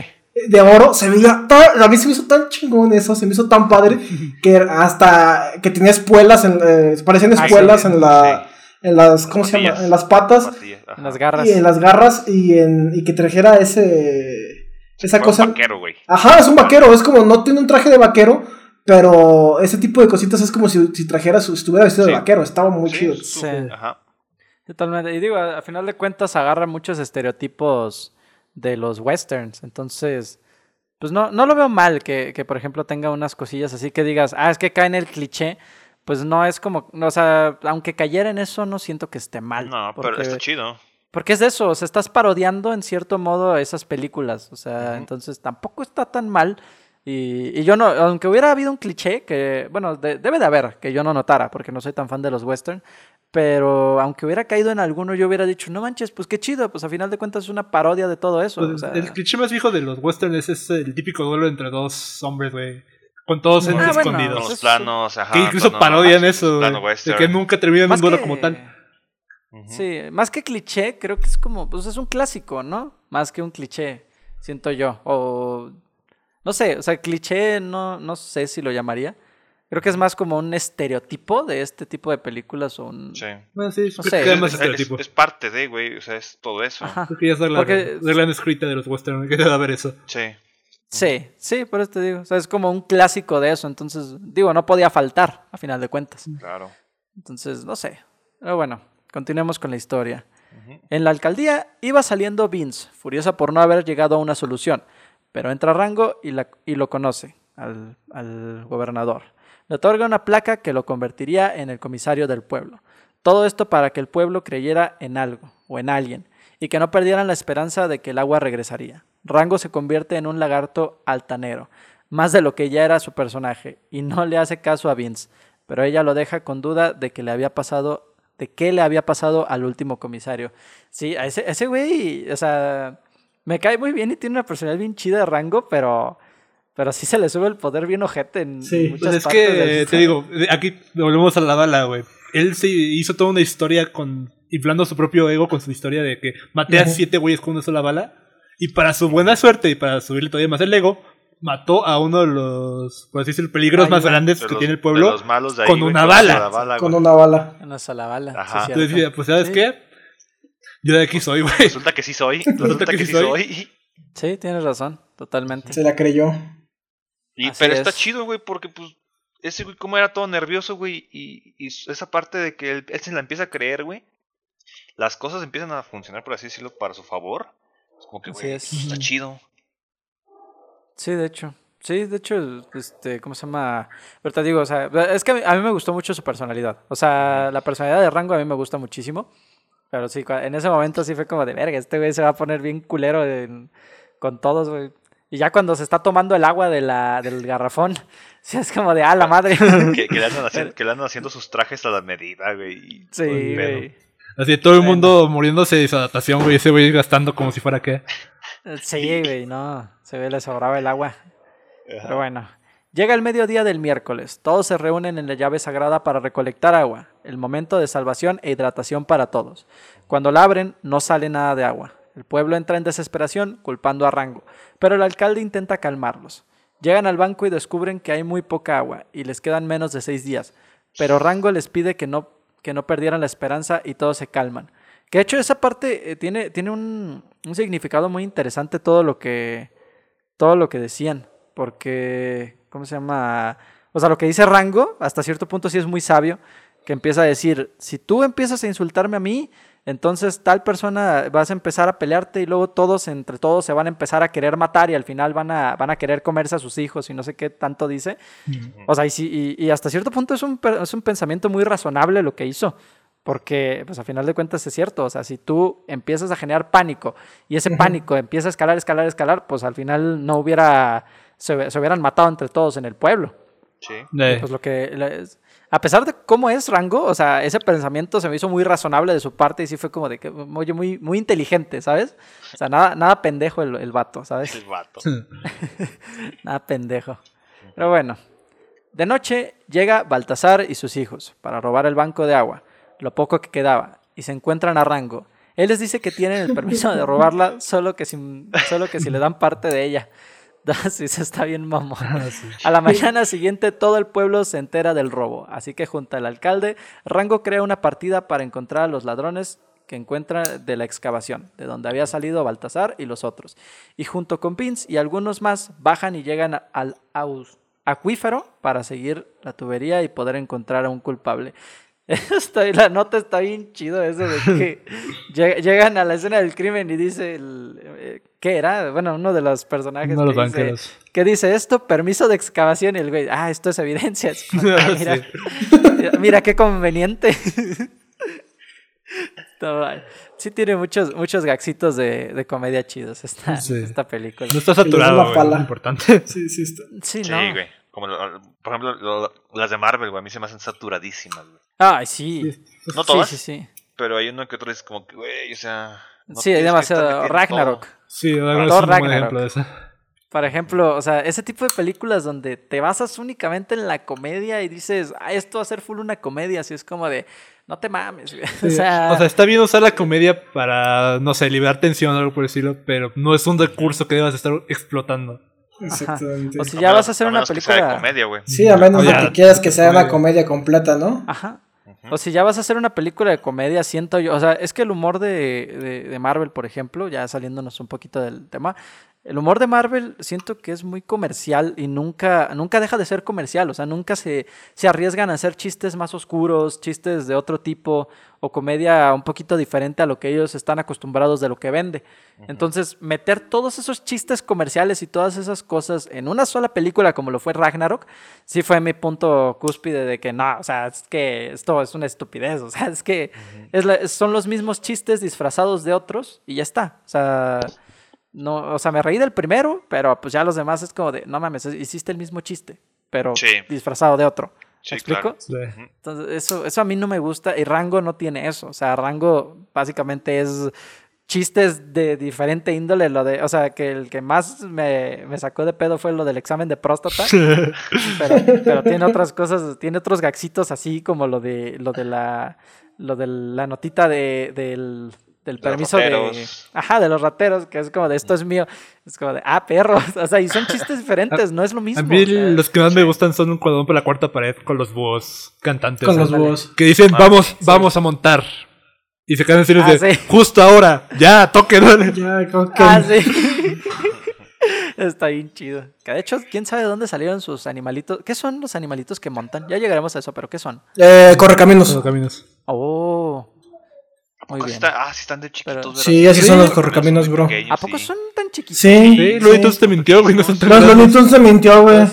De oro. Se veía tan- a mí se me hizo tan chingón eso, se me hizo tan padre [LAUGHS] que hasta que tenía espuelas, en, eh, parecían sí, espuelas en la, sí. en las, ¿cómo se llama? En las patas. En las garras. y en las garras y en y que trajera ese esa Fue un cosa. vaquero, güey. Ajá, es un vaquero, es como no tiene un traje de vaquero, pero ese tipo de cositas es como si, si trajera su, estuviera vestido Sí. de vaquero, estaba muy Sí, chido. su- Sí. Ajá. Totalmente. Y digo, a, a final de cuentas agarra muchos estereotipos de los westerns. Entonces, pues no, no lo veo mal que, que, por ejemplo, tenga unas cosillas así que digas, ah, es que cae en el cliché. Pues no es como, no, o sea, aunque cayera en eso, no siento que esté mal. No, pero está chido. porque es de eso, o sea, estás parodiando en cierto modo esas películas. O sea, entonces tampoco está tan mal. Y, y yo no, aunque hubiera habido un cliché que, bueno, de- debe de haber, que yo no notara, porque no soy tan fan de los western, pero aunque hubiera caído en alguno, yo hubiera dicho, no manches, pues qué chido, pues a final de cuentas es una parodia de todo eso. Pues, o sea, el cliché más viejo de los westerns es el típico duelo entre dos hombres, güey. Con todos en Ah, bueno, escondidos. Con los planos, ajá. que incluso plano- parodian eso, plano. De que nunca terminan en un duelo que- como tal. Sí, más que cliché, creo que es como, pues es un clásico, ¿no? Más que un cliché, siento yo. O, no sé, o sea, cliché no, no sé si lo llamaría. Creo que es más como un estereotipo de este tipo de películas o un... Sí. Bueno, sí, No creo sé. que Es, parte de, güey. O sea, es todo eso. Ajá. Creo que ya es Porque- regla no escrita de los westerns, que debe haber eso. Sí. Sí, sí, por eso te digo. O sea, es como un clásico de eso. Entonces, digo, no podía faltar, a final de cuentas. Claro. Entonces, no sé. Pero bueno, continuemos con la historia. En la alcaldía iba saliendo Vince, furiosa por no haber llegado a una solución, pero entra Rango y, la- y lo conoce al, al gobernador. Le otorga una placa que lo convertiría en el comisario del pueblo. Todo esto para que el pueblo creyera en algo o en alguien y que no perdieran la esperanza de que el agua regresaría. Rango se convierte en un lagarto altanero, más de lo que ya era su personaje, y no le hace caso a Vince, pero ella lo deja con duda de que le había pasado, de qué le había pasado al último comisario. Sí, a ese, ese güey, o sea, me cae muy bien y tiene una personalidad bien chida de Rango, pero, pero sí se le sube el poder bien ojete en Sí, muchas Pues es partes que, del- te digo, aquí volvemos a la bala, güey. Él se hizo toda una historia con. inflando su propio ego con su historia de que maté a siete güeyes con una sola bala. Y para su buena suerte y para subirle todavía más el ego, mató a uno de los, por así decirlo, peligros Ay, más grandes De que los- tiene el de pueblo. los malos de ahí, con güey, una con bala. Con una bala. Una sola bala. sí, Ajá. cierto. Entonces decía, pues, ¿sabes Sí. qué? Yo de aquí soy, güey. Resulta que sí soy. Resulta que sí soy. Sí, tienes razón, totalmente. Se la creyó. Y, Así pero está es. chido, güey, porque pues ese güey como era todo nervioso, güey, y, y esa parte de que él, él se la empieza a creer, güey, las cosas empiezan a funcionar, por así decirlo, para su favor. Es como que, güey, es. está chido. Sí, de hecho. Sí, de hecho, este, ¿cómo se llama? Pero te digo, o sea, es que a mí, a mí me gustó mucho su personalidad. O sea, la personalidad de Rango a mí me gusta muchísimo. Pero sí, en ese momento sí fue como de verga, este güey se va a poner bien culero en- con todos, güey. Y ya cuando se está tomando el agua de la, del garrafón, [LAUGHS] sí es como de, ah, la madre. [LAUGHS] Que, que le andan haciendo, [LAUGHS] que le andan haciendo sus trajes a la medida, güey. sí, güey. Así todo el Bueno. mundo muriéndose de desadaptación, güey. Ese güey gastando como si fuera qué. Sí, güey, no. Se ve, le sobraba el agua. Ajá. Pero bueno. Llega el mediodía del miércoles. Todos se reúnen en la llave sagrada para recolectar agua, el momento de salvación e hidratación para todos. Cuando la abren, no sale nada de agua. El pueblo entra en desesperación, culpando a Rango, pero el alcalde intenta calmarlos. Llegan al banco y descubren que hay muy poca agua y les quedan menos de seis días, pero Rango les pide que no, que no perdieran la esperanza y todos se calman. Que de hecho esa parte eh, tiene, tiene un, un significado muy interesante todo lo que, todo lo que decían, porque, ¿cómo se llama? O sea, lo que dice Rango, hasta cierto punto sí es muy sabio, que empieza a decir, si tú empiezas a insultarme a mí, entonces tal persona vas a empezar a pelearte y luego todos, entre todos, se van a empezar a querer matar y al final van a, van a querer comerse a sus hijos y no sé qué tanto dice. O sea, y, y- y hasta cierto punto es un, es un pensamiento muy razonable lo que hizo. Porque, pues a final de cuentas es cierto, o sea, si tú empiezas a generar pánico y ese pánico empieza a escalar, escalar, escalar, pues al final no hubiera, se, se hubieran matado entre todos en el pueblo. Sí. Pues lo que, es- A pesar de cómo es Rango, o sea, ese pensamiento se me hizo muy razonable de su parte y sí fue como de que, oye, muy, muy inteligente, ¿sabes? O sea, nada, nada pendejo el, el vato, ¿sabes? El vato. [LAUGHS] Nada pendejo. Pero bueno. De noche llega Baltasar y sus hijos para robar el banco de agua, lo poco que quedaba, y se encuentran a Rango. Él les dice que tienen el permiso de robarla solo que si, solo que si le dan parte de ella. Sí, se está bien mamón. [LAUGHS] A la mañana siguiente todo el pueblo se entera del robo, así que junto al alcalde, Rango crea una partida para encontrar a los ladrones que encuentra de la excavación, de donde había salido Baltasar y los otros. Y junto con Vince y algunos más bajan y llegan al aus- acuífero para seguir la tubería y poder encontrar a un culpable. [LAUGHS] Está- la nota está bien chido eso de que [LAUGHS] lleg- llegan a la escena del crimen y dice el, eh, ¿qué era? Bueno, uno de los personajes Uno de que los dice, banqueros. ¿qué dice esto? Permiso de excavación y el güey, ah, esto es evidencia. Es [LAUGHS] como, ah, mira, mira, mira qué conveniente. Está mal. Sí tiene muchos, muchos gaxitos de, de comedia chidos esta, Sí. esta película. No está la saturado, güey, es importante. Sí, sí está. Sí, Sí, ¿no? güey. Como, por ejemplo, lo- las de Marvel, güey, a mí se me hacen saturadísimas, güey. Ay, sí. No Sí, todas, sí, sí. pero hay uno que otro es como que, güey, o sea... no sí, hay demasiado. Ragnarok. todo. Sí, Dragon es un buen Ragnarok. ejemplo de eso. Por ejemplo, o sea, ese tipo de películas donde te basas únicamente en la comedia y dices, ah, esto va a ser full una comedia, así es como de, no te mames, güey. [LAUGHS] O Sí. sea, O sea, está bien usar la comedia para, no sé, liberar tensión o algo por el estilo, pero no es un recurso que debas estar explotando. Exactamente. O si A ya menos- vas a hacer a una menos que sea de película. comedia, güey. Sí, a menos de ya, que quieras que sea una comedia completa, ¿no? Ajá. O si ya vas a hacer una película de comedia, siento yo. O sea, es que el humor de, de- de Marvel, por ejemplo, ya saliéndonos un poquito del tema, el humor de Marvel siento que es muy comercial y nunca, nunca deja de ser comercial. O sea, nunca se, se arriesgan a hacer chistes más oscuros, chistes de otro tipo o comedia un poquito diferente a lo que ellos están acostumbrados de lo que vende. Entonces, meter todos esos chistes comerciales y todas esas cosas en una sola película como lo fue Ragnarok, sí fue mi punto cúspide de que no, o sea, es que esto es una estupidez, o sea, es que es la- son los mismos chistes disfrazados de otros y ya está. O sea, no, o sea, me reí del primero, pero pues ya los demás es como de, no mames, hiciste el mismo chiste, pero Sí. disfrazado de otro. Sí, ¿Me explico? claro. Sí. Entonces, eso, eso a mí no me gusta y Rango no tiene eso. O sea, Rango básicamente es chistes de diferente índole. Lo de, o sea, que el que más me, me sacó de pedo fue lo del examen de próstata. pero, pero tiene otras cosas, tiene otros gaxitos así como lo de lo de la lo de la notita de, del, del permiso de ajá de los rateros que es como de esto es mío es como de ah perro [LAUGHS] o sea y son chistes diferentes no es lo mismo A mí o sea, los que más me gustan son un cuadrón por la cuarta pared con los búhos cantantes. Con los búhos. Que dicen, Ah, vamos, sí. vamos a montar. Y se quedan en serio Ah, de, sí. justo ahora, ya, toquen. [LAUGHS] Ya, que- Ah, sí. [LAUGHS] Está bien chido. Que de hecho, quién sabe de dónde salieron sus animalitos. ¿Qué son los animalitos que montan? Ya llegaremos a eso, pero ¿qué son? Eh, correcaminos. Los caminos. Oh. ¿A Muy sí bien. está- ah, sí están de chiquitos, Pero- ¿verdad? Sí, así son los Sí. correcaminos, bro. Pequeños, ¿A poco sí. son tan chiquitos? Sí. Sí, Looney Tunes te mintió, güey, no son tan Los se mintió, güey.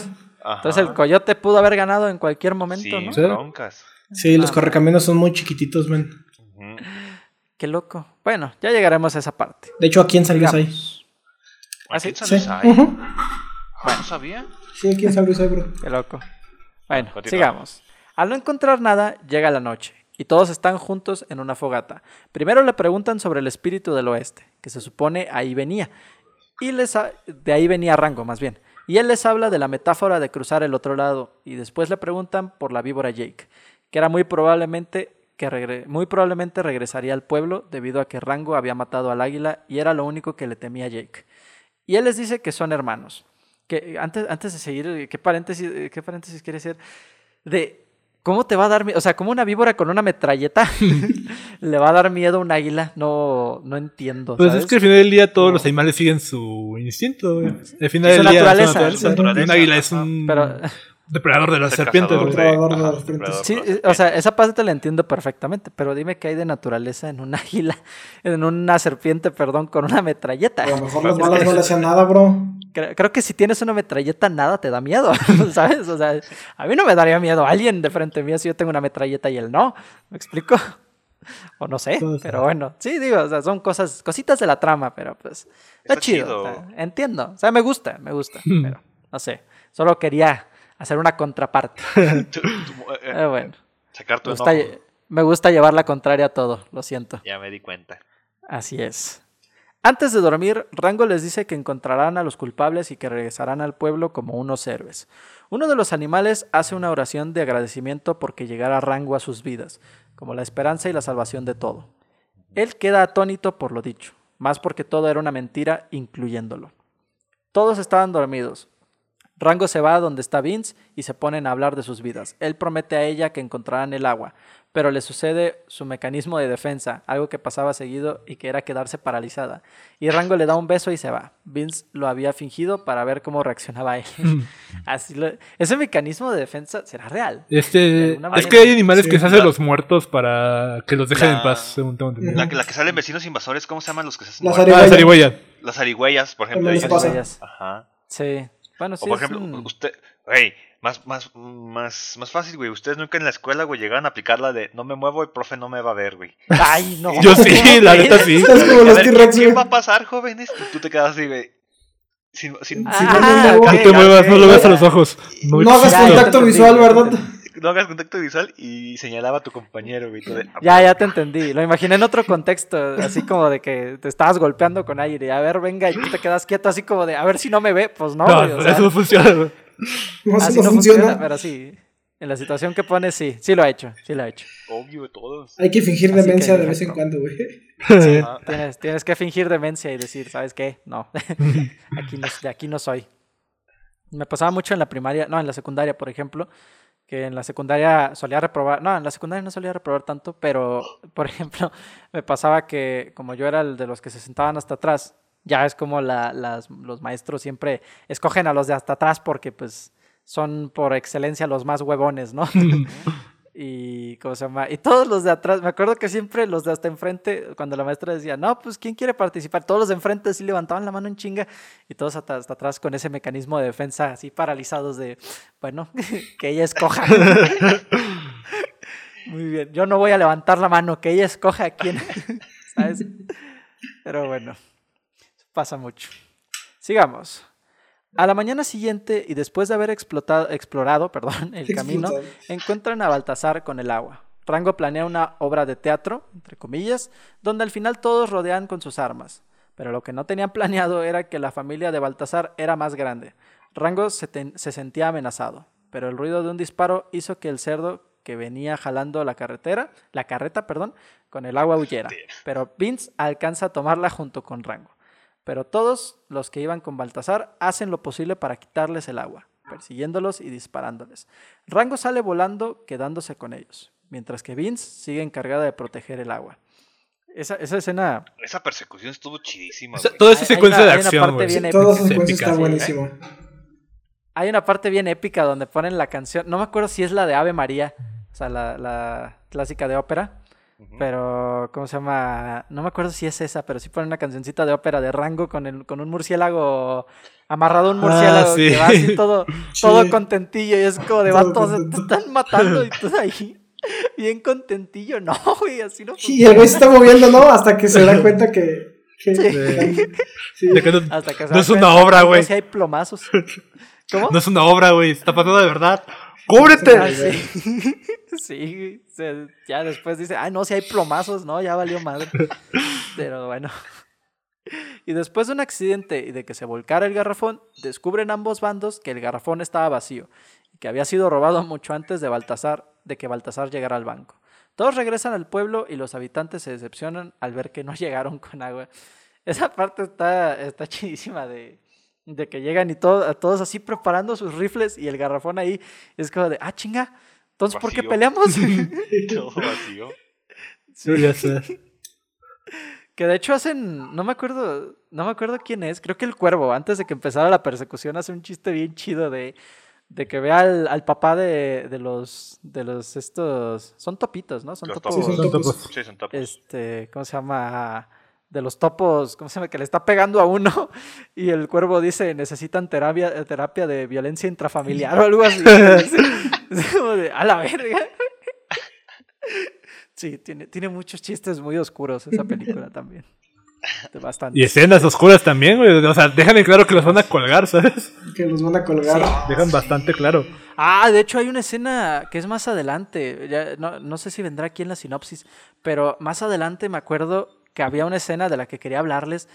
Entonces el coyote pudo haber ganado en cualquier momento, Sí, ¿no? Sí. broncas. Sí, los Ah. correcaminos son muy chiquititos, men. Ujú. Qué loco. Bueno, ya llegaremos a esa parte. De hecho, aquí en San Luis hay. Digamos. ¿Ah, Aquí sí? en San Sí. Luis hay. Ah, no sabía. Sí, aquí en San Luis hay, bro. Qué loco. Bueno, sigamos. Al no encontrar nada, llega la noche y todos están juntos en una fogata. Primero le preguntan sobre el espíritu del oeste, que se supone ahí venía. Y les ha- de ahí venía Rango, más bien. Y él les habla de la metáfora de cruzar el otro lado. Y después le preguntan por la víbora Jake, que era muy probablemente que muy probablemente regresaría al pueblo debido a que Rango había matado al águila y era lo único que le temía Jake. Y él les dice que son hermanos. Que antes, antes de seguir, ¿qué paréntesis, ¿qué paréntesis quiere decir? De cómo te va a dar miedo. O sea, como una víbora con una metralleta [LAUGHS] le va a dar miedo a un águila. No, no entiendo. Pues ¿sabes? es que al final del día todos No. los animales siguen su instinto. Al final del día naturaleza, su naturaleza. Un águila es un Pero, depredador de las serpientes, Depredador de las serpientes. sí, o sea, esa parte te la entiendo perfectamente. Pero dime qué hay de naturaleza en un [LAUGHS] águila, en una serpiente, perdón, con una metralleta. A lo mejor las balas no le hacían nada, bro. Creo, creo que si tienes una metralleta, nada te da miedo, [LAUGHS] ¿sabes? O sea, a mí no me daría miedo alguien de frente mío si yo tengo una metralleta y él no. ¿Me explico? [LAUGHS] O no sé, pero bueno, sí, digo, o sea, son cosas, cositas de la trama, pero pues está, Está chido. chido. o sea, entiendo, o sea, me gusta, me gusta, pero no sé, solo quería hacer una contraparte. [LAUGHS] Eh, Eh, bueno, Sacar me tu gusta, enojo. me gusta llevar la contraria a todo, lo siento. Ya me di cuenta. Así es. Antes de dormir, Rango les dice que encontrarán a los culpables y que regresarán al pueblo como unos héroes. Uno de los animales hace una oración de agradecimiento porque llegara Rango a sus vidas, como la esperanza y la salvación de todo. Él queda atónito por lo dicho, más porque todo era una mentira, incluyéndolo. Todos estaban dormidos. Rango se va a donde está Vince y se ponen a hablar de sus vidas. Él promete a ella que encontrarán el agua, pero le sucede su mecanismo de defensa, algo que pasaba seguido y que era quedarse paralizada. Y Rango le da un beso y se va. Vince lo había fingido para ver cómo reaccionaba él. [LAUGHS] Así lo- ese mecanismo de defensa será real. Este, es manera. que hay animales Sí. que se hacen los muertos para que los dejen La- en paz, según tengo entendido. La, que- la que salen vecinos invasores, ¿cómo se llaman los que se hacen? Las muertos? Ah, zarigüeya. Las zarigüeyas, por ejemplo. Pasa. Ellas. Ajá. Sí. Bueno, sí. o por ejemplo, un- usted, güey, más, más, más, más fácil, güey. Ustedes nunca en la escuela, güey, llegaban a aplicar la de no me muevo, el profe no me va a ver, güey. [LAUGHS] Ay, no. [LAUGHS] Yo sí, la neta sí. Es como los ver, T-Rex, ¿qué va a pasar, jóvenes? Y tú te quedas así, güey. Sin, sin, Ah, sin- no me ok, muevo, No te muevas, no lo veas a los ojos. No, No hagas contacto visual, ¿verdad? No hagas contacto visual y señalaba a tu compañero, güey. de, ah, Ya, ya te entendí. Lo imaginé en otro contexto, así como de que te estabas golpeando con aire. A ver, venga, y tú te quedas quieto, así como de, a ver si no me ve. Pues no, No, güey, o sea, eso no funciona. güey. No, así no no funciona. funciona, pero sí. En la situación que pones, sí, sí lo ha hecho, sí lo ha hecho. Obvio, todos. Hay que fingir Así que demencia de vez en cuando, güey. Ajá. Tienes, tienes que fingir demencia y decir, ¿sabes qué? No, [LAUGHS] aquí no, de aquí no soy. Me pasaba mucho en la primaria, no, en la secundaria, por ejemplo, que en la secundaria solía reprobar, no, en la secundaria no solía reprobar tanto, pero, [LAUGHS] por ejemplo, me pasaba que como yo era el de los que se sentaban hasta atrás, ya es como la, las, los maestros siempre escogen a los de hasta atrás porque pues son por excelencia los más huevones, ¿no? [LAUGHS] y ¿cómo se llama? Y todos los de atrás, me acuerdo que siempre los de hasta enfrente, cuando la maestra decía, no, pues ¿quién quiere participar? Todos los de enfrente sí levantaban la mano en chinga y todos hasta, hasta atrás con ese mecanismo de defensa así paralizados de, bueno, [LAUGHS] que ella escoja. [LAUGHS] Muy bien, yo no voy a levantar la mano, que ella escoja a quién, [LAUGHS] ¿sabes? Pero bueno, pasa mucho. Sigamos. A la mañana siguiente y después de haber explotado, explorado perdón, el camino, encuentran a Baltasar con el agua. Rango planea una obra de teatro, entre comillas, donde al final todos rodean con sus armas. Pero lo que no tenían [LAUGHS] planeado era que la familia de Baltasar era más grande. Rango se, ten- se sentía amenazado, pero el ruido de un disparo hizo que el cerdo que venía jalando la carretera, la carreta, perdón, con el agua huyera. Pero Vince alcanza a tomarla junto con Rango. Pero todos los que iban con Baltasar hacen lo posible para quitarles el agua, persiguiéndolos y disparándoles. Rango sale volando, quedándose con ellos, mientras que Vince sigue encargada de proteger el agua. Esa, esa escena. Esa persecución estuvo chidísima, O sea, güey. toda esa Hay- hay secuencia una- de hay una acción, parte bien Toda épica. esa secuencia épica, está sí, buenísimo. Hay una parte bien épica donde ponen la canción. No me acuerdo si es la de Ave María, o sea, la, la clásica de ópera. Pero, ¿cómo se llama? No me acuerdo si es esa, pero sí ponen una cancioncita de ópera de rango con, el, con un murciélago amarrado a un Ah, murciélago sí. que va así todo, [LAUGHS] Sí. todo contentillo y es como de vatos, te están matando y [LAUGHS] tú ahí [LAUGHS] bien contentillo. No, güey, así no Y el güey se está moviendo, ¿no? Hasta que se da cuenta que. que- Sí. sí. De que no, Hasta que se no da es una obra, no, güey. Si hay plomazos. ¿Cómo? No es una obra, güey. Está pasando de verdad. ¡Cúbrete! Ah, [LAUGHS] sí. Ya después dice, ay, no, si hay plomazos, no, ya valió madre. Pero bueno. Y después de un accidente y de que se volcara el garrafón, descubren ambos bandos que el garrafón estaba vacío y que había sido robado mucho antes de Baltasar, de que Baltasar llegara al banco. Todos regresan al pueblo y los habitantes se decepcionan al ver que no [LAUGHS] llegaron con agua. Esa parte está, está chidísima de, de que llegan y todo, todos así preparando sus rifles y el garrafón ahí. Es como de, ah, chinga, entonces, ¿por qué peleamos? [LAUGHS] [LAUGHS] Todo vacío. Sí. [LAUGHS] Que de hecho hacen, no me acuerdo, no me acuerdo quién es, creo que el cuervo, antes de que empezara la persecución, hace un chiste bien chido de, de que vea al, al papá de, de los, de los estos, son topitos, ¿no? Son Los topos, Sí, son topos. Sí, son este, ¿cómo se llama? De los topos, ¿cómo se llama? Que le está pegando a uno [LAUGHS] y el cuervo dice, necesitan terapia, terapia de violencia intrafamiliar o algo así. [LAUGHS] [LAUGHS] Es como de, a la verga. Sí, tiene, tiene muchos chistes muy oscuros esa película también. Bastante. Y escenas oscuras también, güey. O sea, déjame claro que los van a colgar, ¿sabes? Que los van a colgar. Dejan bastante claro. Ah, de hecho hay una escena que es más adelante. Ya, no, no sé si vendrá aquí en la sinopsis, pero más adelante me acuerdo que había una escena de la que quería hablarles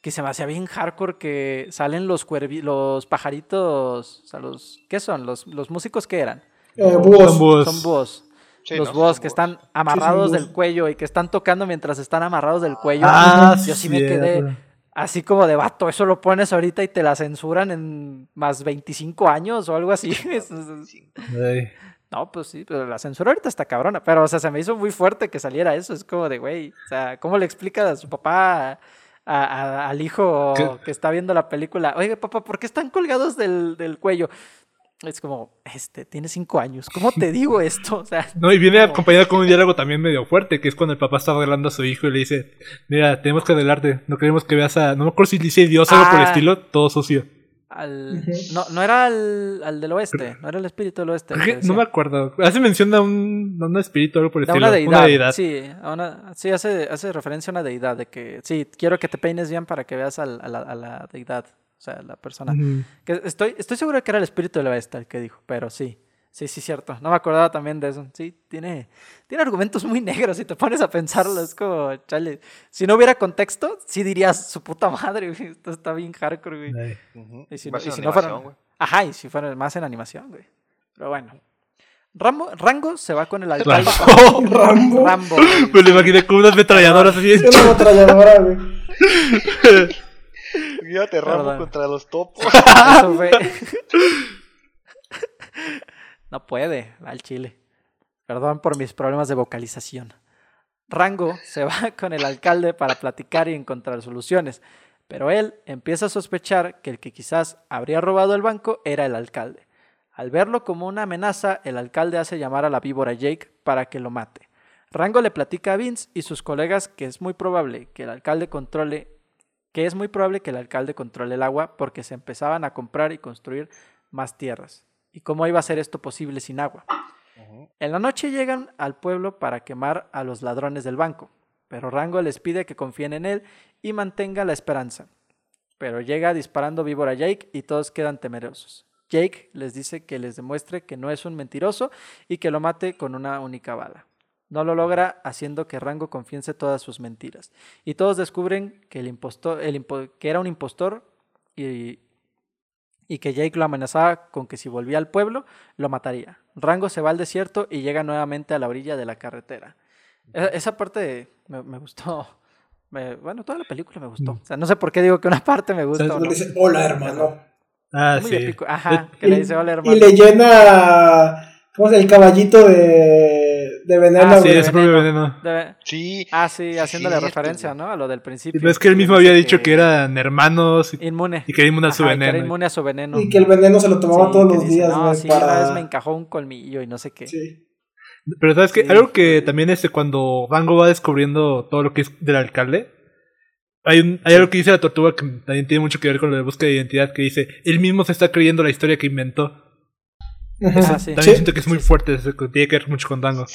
que se me hacía bien hardcore que salen los cuervi los pajaritos, o sea, los ¿qué son? Los, los músicos que eran? Eh, búhos. Son búhos. Son búhos. Sí, los no, búhos que búhos. están amarrados del cuello y que están tocando mientras están amarrados del cuello. Ah, Yo sí me quedé así como de vato, eso lo pones ahorita y te la censuran en más 25 años o algo así. [LAUGHS] No, pues sí, pero la censura ahorita está cabrona. Pero, o sea, se me hizo muy fuerte que saliera eso. Es como de, güey, o sea, ¿cómo le explica a su papá, a- a- al hijo ¿Qué? que está viendo la película? Oye, papá, ¿por qué están colgados del, del cuello? Es como, este, tiene cinco años. ¿Cómo te [LAUGHS] digo esto? O sea, No, y viene acompañado con un diálogo también medio fuerte, que es cuando el papá está arreglando a su hijo y le dice, mira, tenemos que arreglarte, no queremos que veas a... No me acuerdo si dice Dios o algo por el Ah. estilo, todo sucio. Al... No, no era al, al del oeste, no era el espíritu del oeste. no me acuerdo. Hace mención a un, a un espíritu o algo por el De estilo. una deidad. Sí, a una- sí hace, hace referencia a una deidad, de que sí, quiero que te peines bien para que veas al- a, la, a la deidad, o sea, la persona. Que estoy, estoy seguro de que era el espíritu del oeste el que dijo, pero sí, sí, sí, cierto. No me acordaba también de eso. Sí, tiene, tiene argumentos muy negros si te pones a pensarlo. Es como, chale, si no hubiera contexto, sí dirías su puta madre, güey. Esto está bien hardcore, güey. Y si no- y si no animación, fueran- güey. Ajá, y si fuera más en animación, güey. Pero bueno. Rambo, Rango se va con el alcalde. [LAUGHS] Rambo. Rambo. Rambo. güey. Me lo imaginé con unas ametralladoras así. Es una ametralladora, güey. [LAUGHS] Fíjate, Rambo Perdón. contra los topos. [LAUGHS] Eso fue. No puede, al chile. Perdón por mis problemas de vocalización. Rango se va [LAUGHS] con el alcalde para platicar y encontrar soluciones, pero él empieza a sospechar que el que quizás habría robado el banco era el alcalde. Al verlo como una amenaza, el alcalde hace llamar a la víbora Jake para que lo mate. Rango le platica a Vince y sus colegas que es muy probable que el alcalde controle que es muy probable que el alcalde controle el agua porque se empezaban a comprar y construir más tierras. ¿Y cómo iba a ser esto posible sin agua? En la noche llegan al pueblo para quemar a los ladrones del banco, pero Rango les pide que confíen en él y mantenga la esperanza. Pero llega disparando víbora a Jake y todos quedan temerosos. Jake les dice que les demuestre que no es un mentiroso y que lo mate con una única bala. No lo logra haciendo que Rango confiese todas sus mentiras. Y todos descubren que, el impostor, el impo- que era un impostor y, y que Jake lo amenazaba con que si volvía al pueblo, lo mataría. Rango se va al desierto y llega nuevamente a la orilla de la carretera. E- Esa parte me, me gustó. Me- bueno, toda la película me gustó. O sea, no sé por qué digo que una parte me gusta. o Le no. dice, hola, hermano. Ah, Muy sí. épico. Ajá, que le dice hola Y hermano. le llena. ¿Cómo se llama? El caballito de. De veneno, Ah, Sí, su propio veneno. Debe- Sí. Ah, sí, haciéndole cierto, referencia, güey. ¿no? A lo del principio. Pero es que él mismo había dicho que eran hermanos y, inmune. y que era inmune a su Ajá, y que era veneno. inmune a su veneno. Y que el veneno se lo tomaba Sí, todos los dice, días, No, güey. sí, una para... vez me encajó un colmillo y no sé qué. Sí. Pero sabes que Sí. algo que también es cuando Rango va descubriendo todo lo que es del alcalde, hay, un, hay algo que dice la tortuga que también tiene mucho que ver con lo de búsqueda de identidad, que dice, él mismo se está creyendo la historia que inventó. Ah, sí. También Sí. siento que es muy fuerte, tiene que ver mucho con Rango.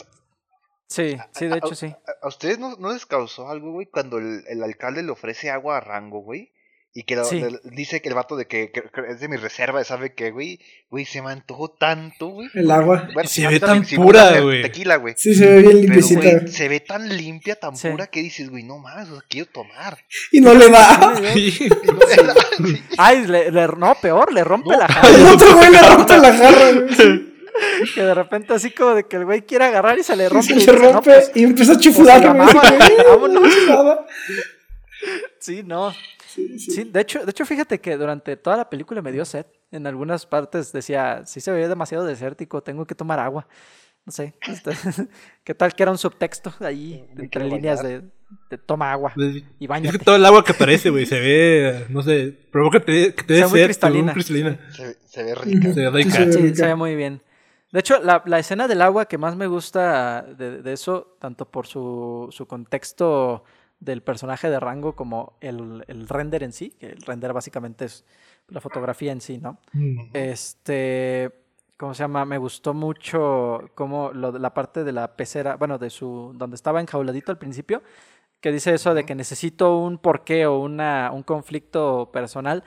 Sí, sí, de hecho sí. ¿A- ¿A ustedes no, no les causó algo, güey, cuando el, el alcalde le ofrece agua a Rango, güey? Y que lo- Sí. le- dice que el vato de que, que- que es de mi reserva, ¿sabe qué, güey? Güey, se me antojó tanto, güey. El agua. Bueno, Se ve tan si pura, güey. Tequila, güey. Sí, se ve bien limpiecita. se ve tan limpia, tan Sí. pura que dices, güey, no más, quiero tomar. Y no le da. Sí. Y no se da, sí. Ay, le, le- no, peor, le rompe No. la El jarra. otro güey le rompe la jarra, güey. [LAUGHS] que de repente así como de que el güey quiere agarrar y se le rompe. Se y le dice, "No, rompe pues, y empieza a pues, [LAUGHS] vámonos. Sí, no. Sí, sí. Sí, de hecho, de hecho, fíjate que durante toda la película me dio sed. En algunas partes decía, sí se veía demasiado desértico, tengo que tomar agua. No sé, este, [LAUGHS] ¿qué tal que era un subtexto ahí, Me entre líneas de, de toma agua Es y que bañate? todo el agua que aparece, güey, se ve, no sé, provoca que te, que te Se dé ve muy sed, cristalina. cristalina. Se, se ve rica. Se ve Sí, rica. se ve Sí, rica. se ve muy bien. De hecho, la, la escena del agua que más me gusta de, de eso, tanto por su, su contexto del personaje de Rango como el, el render en sí, que el render básicamente es la fotografía en sí, ¿no? Mm. Este, ¿cómo se llama? Me gustó mucho como lo, la parte de la pecera, bueno, de su, donde estaba enjauladito al principio, que dice eso de que necesito un porqué o una, un conflicto personal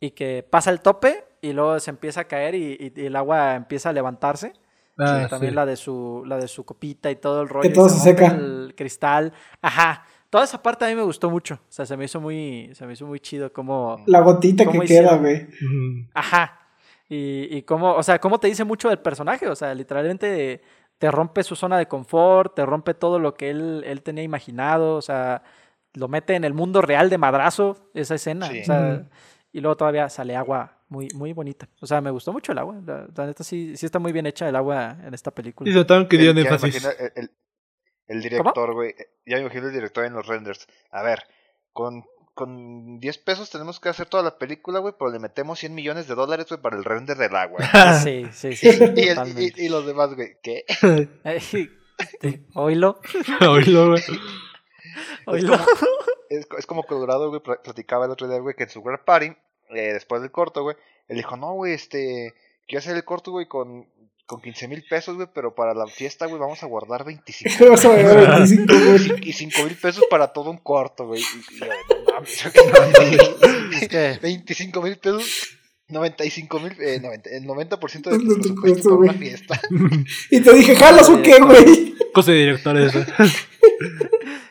y que pasa el tope y luego se empieza a caer y, y el agua empieza a levantarse. Ah, también sí. la de su la de su copita y todo el rollo. y todo se rompe seca. El cristal. Ajá. Toda esa parte a mí me gustó mucho. O sea, se me hizo muy, se me hizo muy chido como... La gotita que ¿Cómo queda, hicieron? güey. Ajá. Y, y cómo, o sea, cómo te dice mucho del personaje. O sea, literalmente te rompe su zona de confort, te rompe todo lo que él, él tenía imaginado. O sea, lo mete en el mundo real de madrazo, esa escena. Sí. O sea, Ujú. y luego todavía sale agua muy, muy bonita. O sea, me gustó mucho el agua. La, la neta sí, sí está muy bien hecha el agua en esta película. Y se notaron que dieron El- ya me énfasis. imagino el, el- el director, güey. eh, Ya me imagino el director en los renders. A ver, con, con 10 pesos tenemos que hacer toda la película, güey, pero le metemos 100 millones de dólares, güey, para el render del agua. [LAUGHS] Sí, sí, sí. sí, y, el- totalmente. y, y los demás, güey, ¿qué? [LAUGHS] Eh, Oílo, [LAUGHS] Oílo, güey. oílo. Es, co- es como Colorado, güey, pla- platicaba el otro día, güey, que en su World Party, eh, después del corto, güey, él dijo, no, güey, este, quiero hacer el corto, güey, con, con 15 mil pesos, güey, pero para la fiesta, güey, vamos a guardar 25 [LAUGHS] Vas a ver 25, güey. y 5 mil pesos para todo un corto, güey. Y, y yo, no mames, [LAUGHS] Es que 25 mil pesos, 95 mil, eh, 90, el 90% de De tu presupuesto para una güey. fiesta. [LAUGHS] Y te dije, ¿jalas o qué, güey? Cosa de directores. ¿eh?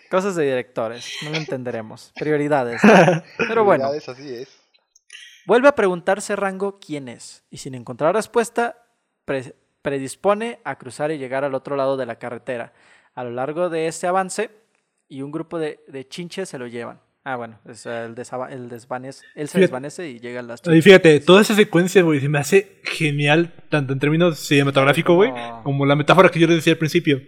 cosas de directores, no lo entenderemos. Prioridades. Pero bueno, Prioridades, así es. vuelve a preguntarse Rango quién es. Y sin encontrar respuesta, pre- predispone a cruzar y llegar al otro lado de la carretera. A lo largo de este avance, y un grupo de, de chinches se lo llevan. Ah, bueno, es el, el desvanece, él se Fíjate. desvanece y llega a las Y chinches. fíjate, toda esa secuencia, güey, se me hace genial, tanto en términos cinematográficos, güey, No. como la metáfora que yo les decía al principio.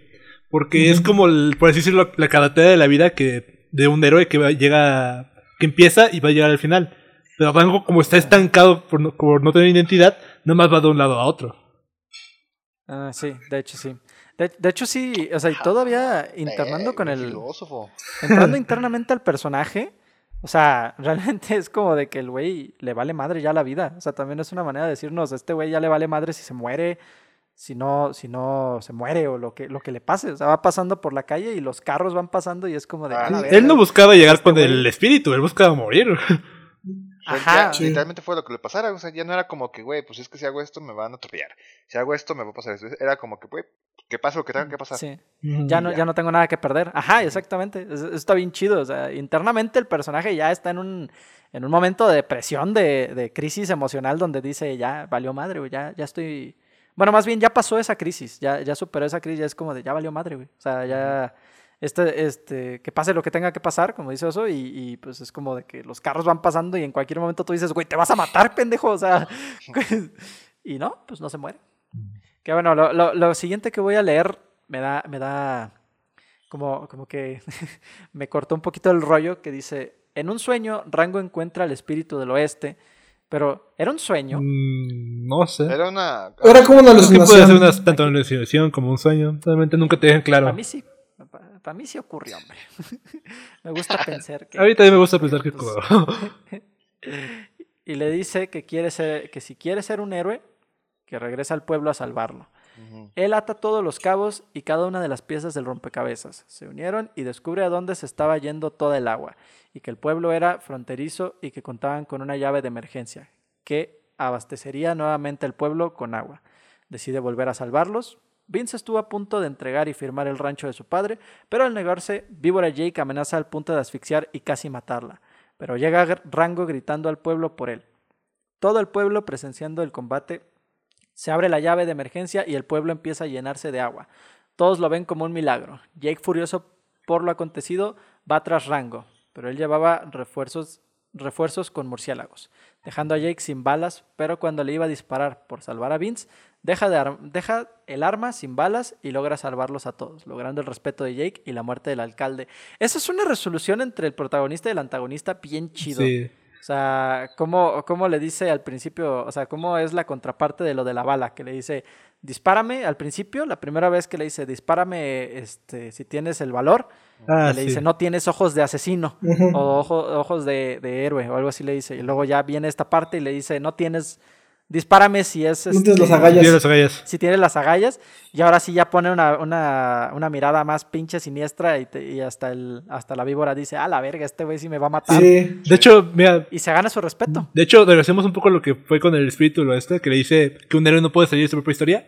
Porque es como, el- por así decirlo, la carretera de la vida que de un héroe que va- llega, que empieza y va a llegar al final. Pero Rango, como está estancado por no, por no tener identidad, nomás va de un lado a otro. Ah, sí, de hecho sí. De, de hecho sí, o sea, y todavía internando Eh, con el... filósofo. entrando [LAUGHS] internamente al personaje, o sea, [LAUGHS] realmente es como de que el güey le vale madre ya la vida. O sea, también es una manera de decirnos, este güey ya le vale madre si se muere, si no, si no se muere o lo que, lo que le pase. O sea, va pasando por la calle y los carros van pasando y es como de... Ah, "A la sí. verga". Él no buscaba llegar Este con el espíritu, él buscaba morir. [LAUGHS] Sea, Ajá. ya, Sí. Literalmente fue lo que le pasara. O sea, ya no era como que, güey, pues es que si hago esto me van a atropellar. Si hago esto me va a pasar esto. Era como que, güey, que pase lo que tenga que pasar. Sí. Ya no, ya no tengo nada que perder. Ajá, exactamente. Es- Eso está bien chido. O sea, internamente el personaje ya está en un, en un momento de depresión, de, de crisis emocional, donde dice, ya valió madre, güey, ya, ya estoy... Bueno, más bien ya pasó esa crisis, ya, ya superó esa crisis, ya es como de, ya valió madre, güey. O sea, ya... Este, este, que pase lo que tenga que pasar, como dice Oso, y, y, pues es como de que los carros van pasando y en cualquier momento tú dices, güey, te vas a matar, pendejo, o sea, [LAUGHS] y no, pues no se muere. Que bueno, lo, lo- lo siguiente que voy a leer me da, me da como, como que [LAUGHS] me cortó un poquito el rollo que dice, en un sueño Rango encuentra el espíritu del oeste, pero ¿era un sueño? Mm, no sé. Era una. Era como una que puede ser alucinación. una, tanto una alucinación como un sueño. Realmente nunca te dejan claro. Para mí sí, para mí sí ocurrió, hombre. [LAUGHS] me gusta pensar que... [LAUGHS] A mí también me gusta pensar que Pues, [LAUGHS] y le dice que, quiere ser, que si quiere ser un héroe, que regrese al pueblo a salvarlo. Él ata todos los cabos y cada una de las piezas del rompecabezas. Se unieron y descubre a dónde se estaba yendo toda el agua, y que el pueblo era fronterizo y que contaban con una llave de emergencia, que abastecería nuevamente el pueblo con agua. Decide volver a salvarlos. Vince estuvo a punto de entregar y firmar el rancho de su padre, pero al negarse, Víbora Jake amenaza al punto de asfixiar y casi matarla. Pero llega Rango gritando al pueblo por él. Todo el pueblo presenciando el combate se abre la llave de emergencia y el pueblo empieza a llenarse de agua. Todos lo ven como un milagro. Jake, furioso por lo acontecido, va tras Rango, pero él llevaba refuerzos, refuerzos con murciélagos, dejando a Jake sin balas, pero cuando le iba a disparar por salvar a Vince, deja, de deja el arma sin balas y logra salvarlos a todos, logrando el respeto de Jake y la muerte del alcalde. Esa es una resolución entre el protagonista y el antagonista bien chido. Sí. O sea, ¿cómo, cómo le dice al principio? O sea, ¿cómo es la contraparte de lo de la bala? Que le dice, dispárame al principio, la primera vez que le dice, dispárame este, si tienes el valor. Ah, le sí. dice, no tienes ojos de asesino o ojo- ojos de, de héroe o algo así le dice. Y luego ya viene esta parte y le dice, no tienes dispárame si es... Las este, agallas. Tiene las agallas. si tiene las agallas y ahora sí ya pone una, una, una mirada más pinche siniestra y, te- y hasta el hasta la víbora dice, a la verga, este güey sí me va a matar. Sí. De hecho, mira, Y se gana su respeto. De hecho, regresemos un poco a lo que fue con el espíritu lo este, que le dice que un héroe no puede salir de su propia historia.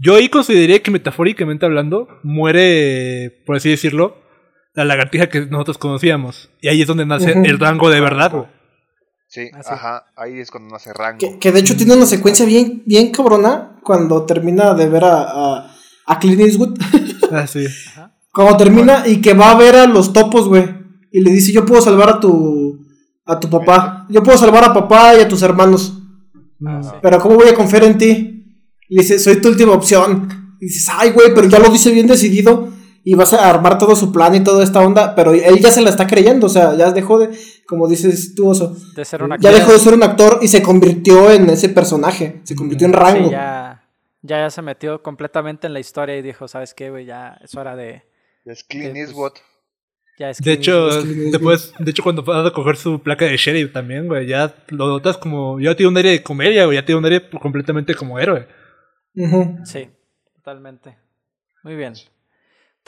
Yo ahí consideraría que metafóricamente hablando, muere, por así decirlo, la lagartija que nosotros conocíamos. Y ahí es donde nace el rango de verdad. Sí, Ah, ajá, ahí es cuando nace rango. Que, que de hecho tiene una secuencia bien, bien cabrona cuando termina de ver a, a, a Clint Eastwood. [LAUGHS] Ah, sí. Cuando termina y que va a ver a los topos, güey. Y le dice, yo puedo salvar a tu, a tu papá. Yo puedo salvar a papá y a tus hermanos. Ah, sí. Pero ¿cómo voy a confiar en ti? Y le dice, soy tu última opción. Y dices, ay, güey, pero ya lo dice bien decidido. Y vas a armar todo su plan y toda esta onda. Pero él ya se la está creyendo. O sea, ya dejó de, como dices tú, Oso. De ser una Ya dejó de ser un actor y se convirtió en ese personaje. Se convirtió en rango. Sí, ya, ya, ya se metió completamente en la historia y dijo, ¿sabes qué, güey? Ya es hora de... Es Clint pues, Eastwood. Ya es De hecho, después, de hecho, cuando vas a coger su placa de sheriff también, güey, ya lo notas como, ya tiene un aire de comedia, güey, ya tiene un aire completamente como héroe. Sí, totalmente. Muy bien.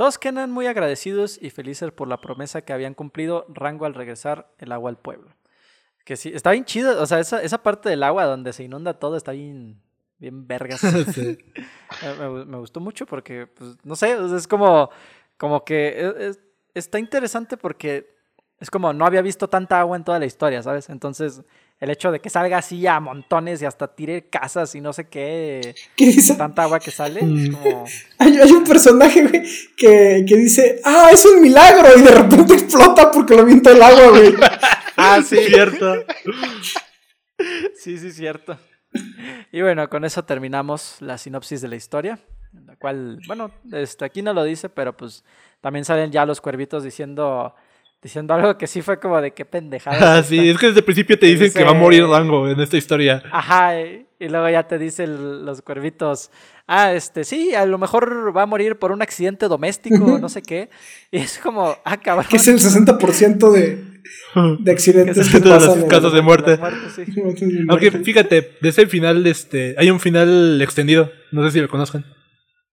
Todos quedan muy agradecidos y felices por la promesa que habían cumplido Rango al regresar el agua al pueblo. Que sí, está bien chido, o sea, esa, esa parte del agua donde se inunda todo está bien, bien vergas. [LAUGHS] Sí. Eh, me, gu- me gustó mucho porque, pues, no sé, es como, como que es- es- está interesante porque es como no había visto tanta agua en toda la historia, ¿sabes? Entonces, el hecho de que salga así a montones y hasta tire casas y no sé qué, ¿Qué dice? tanta agua que sale, Mm. como... Hay, hay un personaje, güey, que, que dice, ah, es un milagro. Y de repente explota porque lo avienta el agua, güey. [LAUGHS] Ah, sí, Cierto. sí, sí, cierto. Y bueno, con eso terminamos la sinopsis de la historia, en la cual, bueno, este, aquí no lo dice, pero pues también salen ya los cuervitos diciendo, diciendo algo que sí fue como de qué pendejada. Ah, sí, esta". es que desde el principio te dicen que va a morir Rango en esta historia. Ajá, y, y luego ya te dicen los cuervitos, ah, este, sí, a lo mejor va a morir por un accidente doméstico, no sé qué. Y es como, ah, cabrón. Que es el 60% de, [LAUGHS] de accidentes Es que de las casas de muerte. Las muertes, sí. [LAUGHS] Aunque fíjate, de ese final, este, hay un final extendido. No sé si lo conozcan.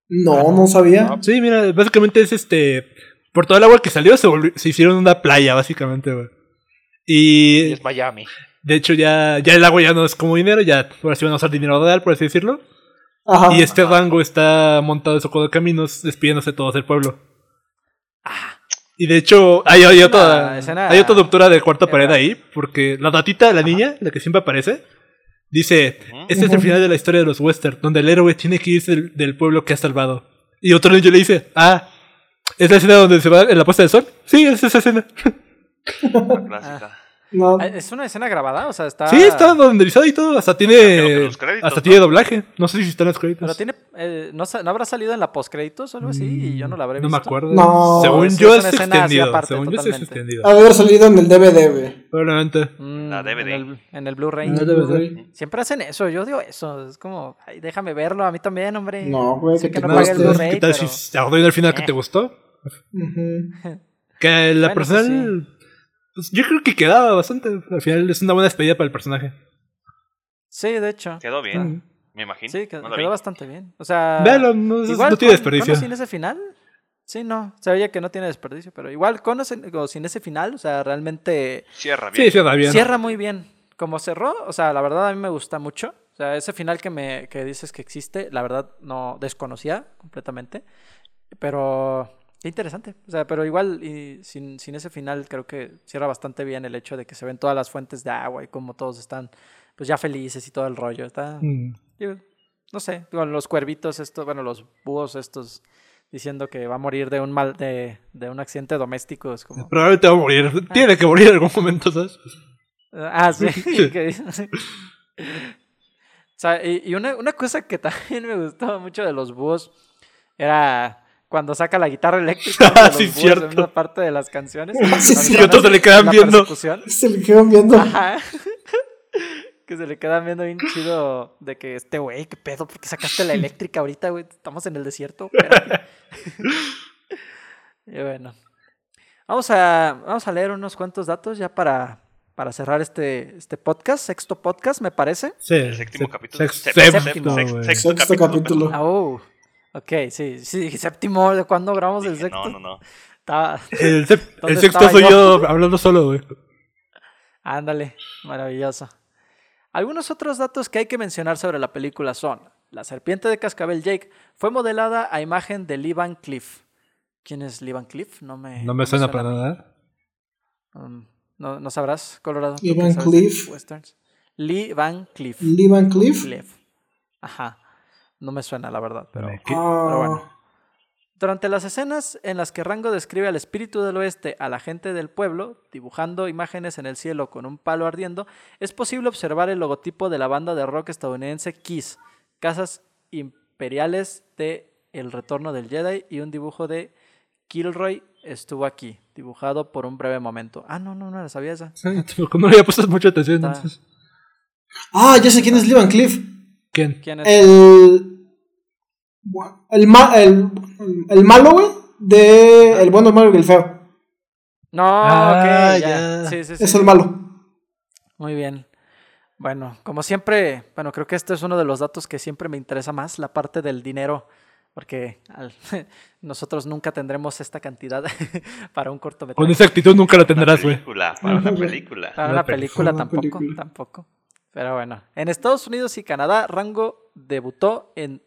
No, no sabía. Sí, mira, básicamente es este. Por todo el agua que salió, se, volvió- se hicieron una playa, básicamente, güey. Y Y es Miami. de hecho, ya, ya el agua ya no es como dinero, ya ahora sí van a usar dinero real, por así decirlo. Ajá. Y este rango está montado en su de caminos, despidiéndose todos del pueblo. Y de hecho, hay, otra, escena hay otra doctora de cuarta pared ahí, porque la datita, la niña, la que siempre aparece, dice. Este es el final de la historia de los western, donde el héroe tiene que irse del, del pueblo que ha salvado. Y otro niño le dice: Ah, ¿es la escena donde se va en la puesta del sol? Sí, es esa escena. La [LAUGHS] clásica. No. Ah, Es una escena grabada, o sea, está... Sí, está renderizado y todo, hasta tiene, los créditos, hasta ¿no? tiene doblaje. No sé si están los créditos. Pero tiene, eh, ¿no, ¿no habrá salido en la postcréditos o algo así? Y yo no la habré No visto. me acuerdo. No, Según sí, yo es extendido. aparte, Según yo es extendido. Ha de haber salido en el DVD. Probablemente. Mm, La DVD. En el, en el Blu-ray. No. Siempre hacen eso, yo odio eso. Es como, ay, déjame verlo, a mí también, hombre. No, güey, Sé que que te no pague el. Blu-ray, ¿Qué tal pero... si final que Eh. te gustó? [LAUGHS] Que la Bueno, personal. eso pues, yo creo que quedaba bastante. Al final es una buena despedida para el personaje. Sí, de hecho. Quedó bien, me imagino. Sí, No quedó bastante bien. O sea, Véalo, no, es- igual no tiene con- con o desperdicio. sin ese final. Sí, no. Se veía que no tiene desperdicio, pero igual con o sin, o sin ese final, o sea, realmente Cierra bien. Sí, va bien. cierra muy bien. Como cerró, o sea, la verdad a mí me gusta mucho. O sea, ese final que me que dices que existe, la verdad no desconocía completamente. Pero qué interesante. O sea, pero igual y sin, sin ese final creo que cierra bastante bien el hecho de que se ven todas las fuentes de agua y como todos están pues ya felices y todo el rollo. Está, Mm. no sé, con los cuervitos estos, bueno, los búhos estos diciendo que va a morir de un mal de, de un accidente doméstico es como Probablemente va a morir. Tiene que morir en algún momento, ¿sabes? Ah, [LAUGHS] [LAUGHS] sí. o sea, y, y una, una cosa que también me gustaba mucho de los búhos era cuando saca la guitarra eléctrica [LAUGHS] de los Sí, cierto. en una parte de las canciones. Ah, [LAUGHS] sí, sí. Y otros se le quedan viendo. Se le quedan viendo. Ajá. [LAUGHS] que se le quedan viendo bien chido de que este güey, qué pedo, ¿por qué sacaste la eléctrica ahorita, güey? Estamos en el desierto. espérate". y bueno. Vamos a, vamos a leer unos cuantos datos ya para, para cerrar este, este podcast, sexto podcast, me parece. Sí. El séptimo se- capítulo. sex- Séptimo, séptimo, sexto, sexto. Sexto capítulo, capítulo. Oh, ok, sí, sí, [LAUGHS] séptimo, ¿de cuándo grabamos el sexto? No, no, no. Estaba- El, sep- [LAUGHS] ¿Dónde el sexto estaba soy yo? yo hablando solo, güey. Ándale, maravilloso. Algunos otros datos que hay que mencionar sobre la película son: La serpiente de cascabel Jake fue modelada a imagen de Lee Van Cleef. ¿Quién es Lee Van Cleef? No me, No me suena para nada. Um, no, no sabrás, Colorado. ¿tú Lee Van Cleef. westerns? Lee Van Cleef. Lee Van Cleef. Cleef. Ajá. No me suena, la verdad, pero. Ah, Pero bueno. Durante las escenas en las que Rango describe al espíritu del oeste a la gente del pueblo, dibujando imágenes en el cielo con un palo ardiendo, es posible observar el logotipo de la banda de rock estadounidense Kiss, casas imperiales de El Retorno del Jedi y un dibujo de Kilroy estuvo aquí, dibujado por un breve momento. Ah, no, no, no la sabía esa. Sí, [LAUGHS] no le había puesto mucha atención. Está- Entonces. Ah, ya sé quién es Lee Cleef. ¿Quién? ¿Quién es? El. El, ma- el, el malo, güey. De El bueno, el malo y el feo. No, Ah, ok, ya. ya. Sí, sí, sí. Es el malo. Muy bien. Bueno, como siempre, bueno, creo que este es uno de los datos que siempre me interesa más, la parte del dinero, porque al- [LAUGHS] nosotros nunca tendremos esta cantidad [LAUGHS] para un Con cortometraje. esa actitud nunca la tendrás, güey. película, para una película. Para una película, película una tampoco, película. tampoco. Pero bueno, en Estados Unidos y Canadá, Rango debutó en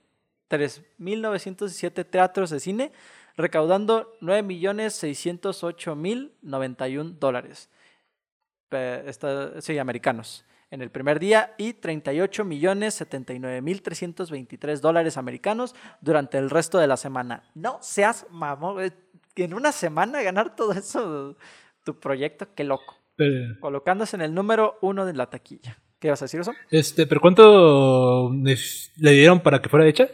3.917 teatros de cine, recaudando 9.608.091 dólares. Esta- sí, americanos. En el primer día y 38.079.323 dólares americanos durante el resto de la semana. No seas mamón. En una semana ganar todo eso, tu proyecto, qué loco colocándose en el número uno de la taquilla. ¿Qué vas a decir eso? este, ¿pero cuánto le dieron para que fuera hecha?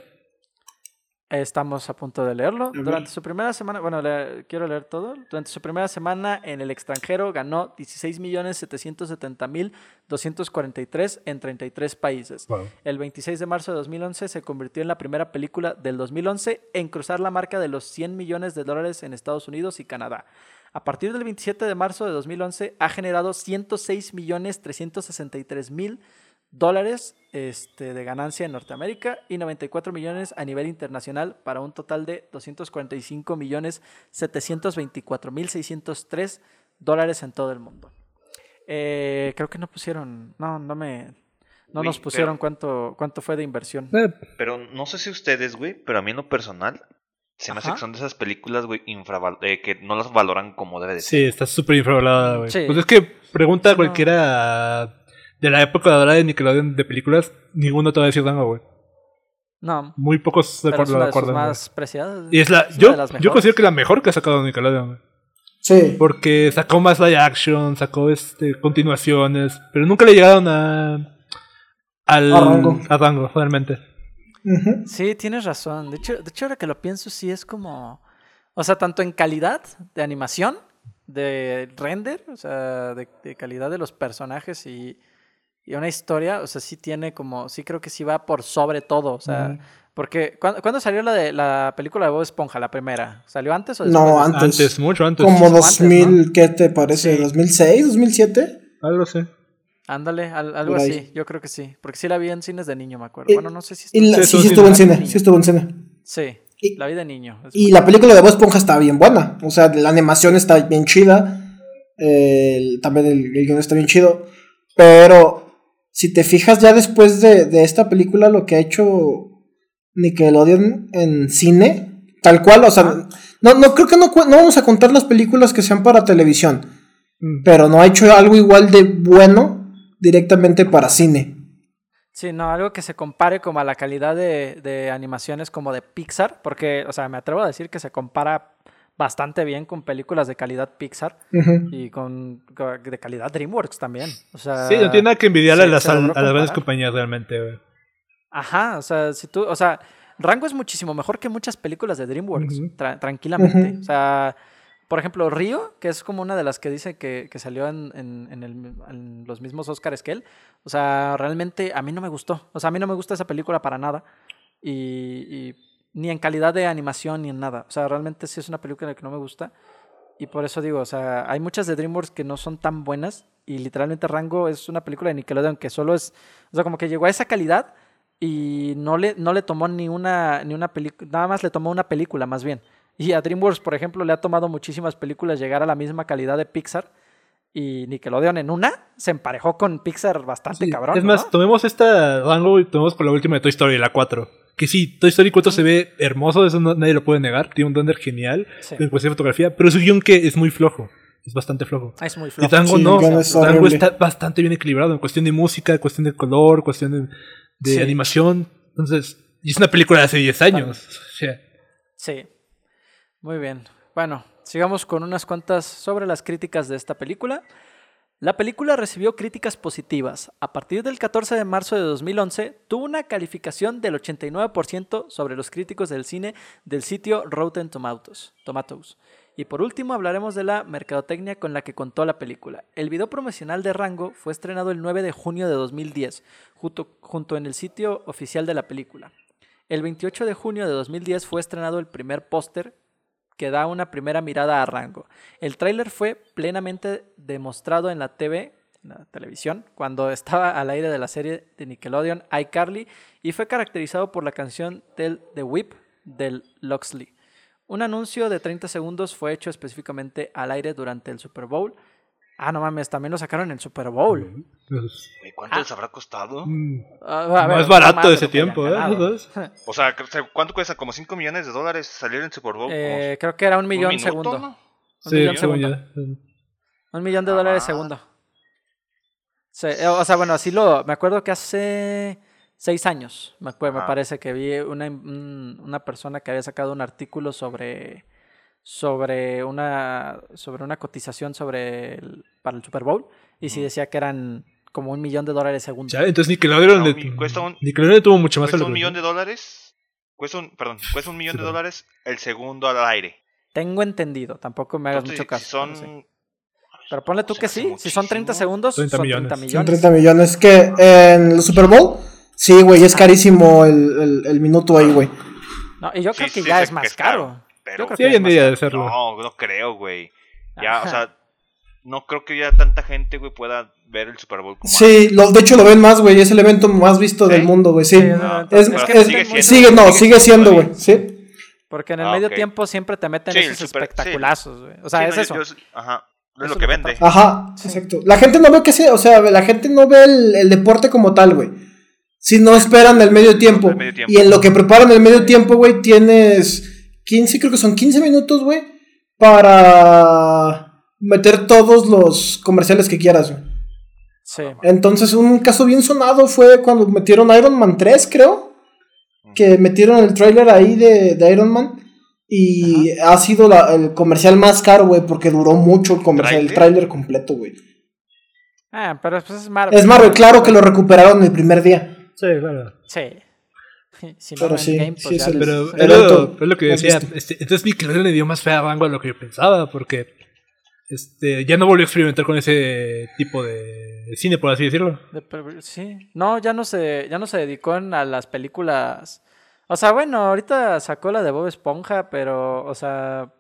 Estamos a punto de leerlo. Durante su primera semana, bueno, le- quiero leer todo. Durante su primera semana en el extranjero ganó 16.770.243 en 33 países. Wow. El 26 de marzo de 2011 se convirtió en la primera película del 2011 en cruzar la marca de los 100 millones de dólares en Estados Unidos y Canadá. A partir del 27 de marzo de 2011 ha generado 106 millones 363 mil dólares este, de ganancia en Norteamérica y 94 millones a nivel internacional para un total de 245 millones 724 mil 603 dólares en todo el mundo. Eh, creo que no pusieron, no, no me, no Güey, nos pusieron pero- cuánto, cuánto fue de inversión. Eh, Pero no sé si ustedes, güey, pero a mí en lo personal se me hace que son de esas películas, güey, infraval- eh, que no las valoran como debe de ser. sí, está súper infravalorada, güey. Sí. Pues es que pregunta a cualquiera de la época dorada de Nickelodeon de películas, ninguno te va a decir algo, güey. No, Muy pocos de pero es acuerdo, una de de acuerdo. más preciadas. Y es la, es yo, de las yo mejores. considero que la mejor que ha sacado Nickelodeon, güey. Sí. Porque sacó más live action, sacó este continuaciones, pero nunca le llegaron a al A Rango. a Rango, realmente. Sí, tienes razón. De hecho, de hecho, ahora que lo pienso, sí es como. O sea, tanto en calidad de animación, de render, o sea, de, de calidad de los personajes y, y una historia, o sea, sí tiene como. Sí creo que sí va por sobre todo. O sea, Ujú. porque. ¿cuándo, cuándo salió la de la película de Bob Esponja, la primera? ¿Salió antes o después? No, de- antes. Antes, mucho antes. Como Muchísimo 2000, ¿qué te parece? Sí. ¿2006? ¿2007? Algo sé. Ándale, al- algo así. Yo creo que sí. Porque sí la vi en cines de niño, me acuerdo. Y- bueno, no sé si. Y la- Sí, sí, sí, estuvo estuvo en cine. cine. Sí estuvo en cine. Sí, Y- la vi de niño. Y la película de Bob Esponja está bien buena. O sea, la animación está bien chida. también el, el guion está bien chido. Pero si te fijas ya después de, de esta película, lo que ha hecho Nickelodeon en cine, tal cual, o sea, no, no creo que no, no vamos a contar las películas que sean para televisión. Mm. Pero no ha hecho algo igual de bueno directamente para cine. Sí, no, algo que se compare como a la calidad de, de animaciones como de Pixar, porque, o sea, me atrevo a decir que se compara bastante bien con películas de calidad Pixar y con, con- de calidad DreamWorks también. O sea, Sí, no tiene nada que envidiarle a, las, a, grandes compañías realmente, güey. Ajá, o sea, si tú, o sea, Rango es muchísimo mejor que muchas películas de DreamWorks, tra- tranquilamente. O sea, por ejemplo, Río, que es como una de las que dice que, que salió en, en- los mismos Oscars que él. O sea, realmente a mí no me gustó. O sea, a mí no me gusta esa película para nada. Y, y ni en calidad de animación ni en nada. O sea, realmente sí es una película que no me gusta. Y por eso digo, o sea, hay muchas de DreamWorks que no son tan buenas. Y literalmente Rango es una película de Nickelodeon que solo es. O sea, como que llegó a esa calidad y no le, no le tomó ni una, ni una película. Nada más le tomó una película, más bien. Y a DreamWorks, por ejemplo, le ha tomado muchísimas películas llegar a la misma calidad de Pixar. Y Nickelodeon en una se emparejó con Pixar bastante Sí, cabrón. Es más, ¿no? tomemos esta rango y tomemos con la última de Toy Story, la 4. Que sí, Toy Story 4 se ve hermoso, eso no- nadie lo puede negar. Tiene un render genial Sí. en cuestión de fotografía, pero su guion que es muy flojo. Es bastante flojo. Ah, Es muy Y flojo. Tango Sí, no. es Tango está bastante bien equilibrado en cuestión de música, cuestión de color, cuestión de, de Sí. animación. Entonces, y es una película de hace 10 años. O sea, Sí. Muy bien. Bueno, sigamos con unas cuantas sobre las críticas de esta película. La película recibió críticas positivas. A partir del 14 de marzo de 2011, tuvo una calificación del 89% sobre los críticos del cine del sitio Rotten Tomatoes. Tomatoes. Y por último hablaremos de la mercadotecnia con la que contó la película. El video promocional de Rango fue estrenado el 9 de junio de 2010, junto, junto en el sitio oficial de la película. El 28 de junio de 2010 fue estrenado el primer póster que da una primera mirada a Rango. El tráiler fue plenamente demostrado en la TV, en la televisión, cuando [LAUGHS] estaba al aire de la serie de Nickelodeon iCarly y fue caracterizado por la canción del The Whip del Loxley. Un anuncio de 30 segundos fue hecho específicamente al aire durante el Super Bowl. Ah, no mames, también lo sacaron en el Super Bowl. ¿Cuánto Ah. les habrá costado? mm, a ver, no es barato de ese tiempo, ¿eh? [LAUGHS] O sea, ¿cuánto cuesta? Como 5 millones de dólares salir en Super Bowl. Eh, creo que era un millón un minuto, segundo. ¿no? Un Sí, millón segundo. Un millón de Ah, dólares segundo. Sí, eh, o sea, bueno, así lo. Me acuerdo que hace seis años, me, acuerdo, me parece que vi una, un- una persona que había sacado un artículo sobre sobre una sobre una cotización sobre el- para el Super Bowl y sí Ujú. decía que eran como un millón de dólares segundo. Ya, entonces Nickelodeon, No, le- cuesta un- Nickelodeon tuvo mucho más Cuesta un millón de dólares. Cuesta un, perdón, cuesta un millón Sí, de perdón. dólares el segundo al aire. Tengo entendido, tampoco me hagas Entonces, mucho caso. si son. pero ponle tú que sí, si son 30 muchísimo. segundos, 30 son millones. 30 Son Son millones. 30 millones. Que en el Super Bowl, sí, güey, es carísimo el, el, el minuto ahí, güey. No, y yo Sí, creo que sí ya es más caro. Pero- Yo creo Sí, que hoy en día de serlo. No, no creo, güey. Ya, o sea, no creo que ya tanta gente, güey, pueda ver el Super Bowl como Sí, lo, de hecho lo ven más, güey. Es el evento más visto del mundo, güey. Sí. Sí, Ah, Es, es es- que sigue sigue, siendo- no, sigue sigue siendo, güey. Sí. Porque en el Ah, medio tiempo siempre te meten Sí, esos super- espectaculazos, güey. O sea, Sí, es no, eso. yo- yo- ajá. Es Eso lo que vende. Ajá, Sí. exacto. La gente no ve que sea, o sea, la gente no ve el, el deporte como tal, güey. Si no esperan el medio tiempo. El medio tiempo. Y en lo que preparan el medio tiempo, güey, tienes 15, creo que son 15 minutos, güey, para meter todos los comerciales que quieras, güey. Sí. Entonces, un caso bien sonado fue cuando metieron Iron Man 3, creo. Que metieron el tráiler ahí de, de Iron Man. Y ha sido la- el comercial más caro, güey, porque duró mucho el comercial, el ¿Tráiler? completo, güey. Ah, pero pues es Marvel. Es Marvel, claro que lo recuperaron el primer día. Sí, claro. Sí. [LAUGHS] Si no, Pero sí, Game, sí pues es el- Pero lo, que decía. este, entonces Nickelodeon le dio más fea rango a lo que yo pensaba, porque este, ya no volvió a experimentar con ese tipo de cine, por así decirlo. de sí. No, ya no se, ya no se dedicó en- a las películas. O sea, bueno, ahorita sacó la de Bob Esponja, pero, o sea,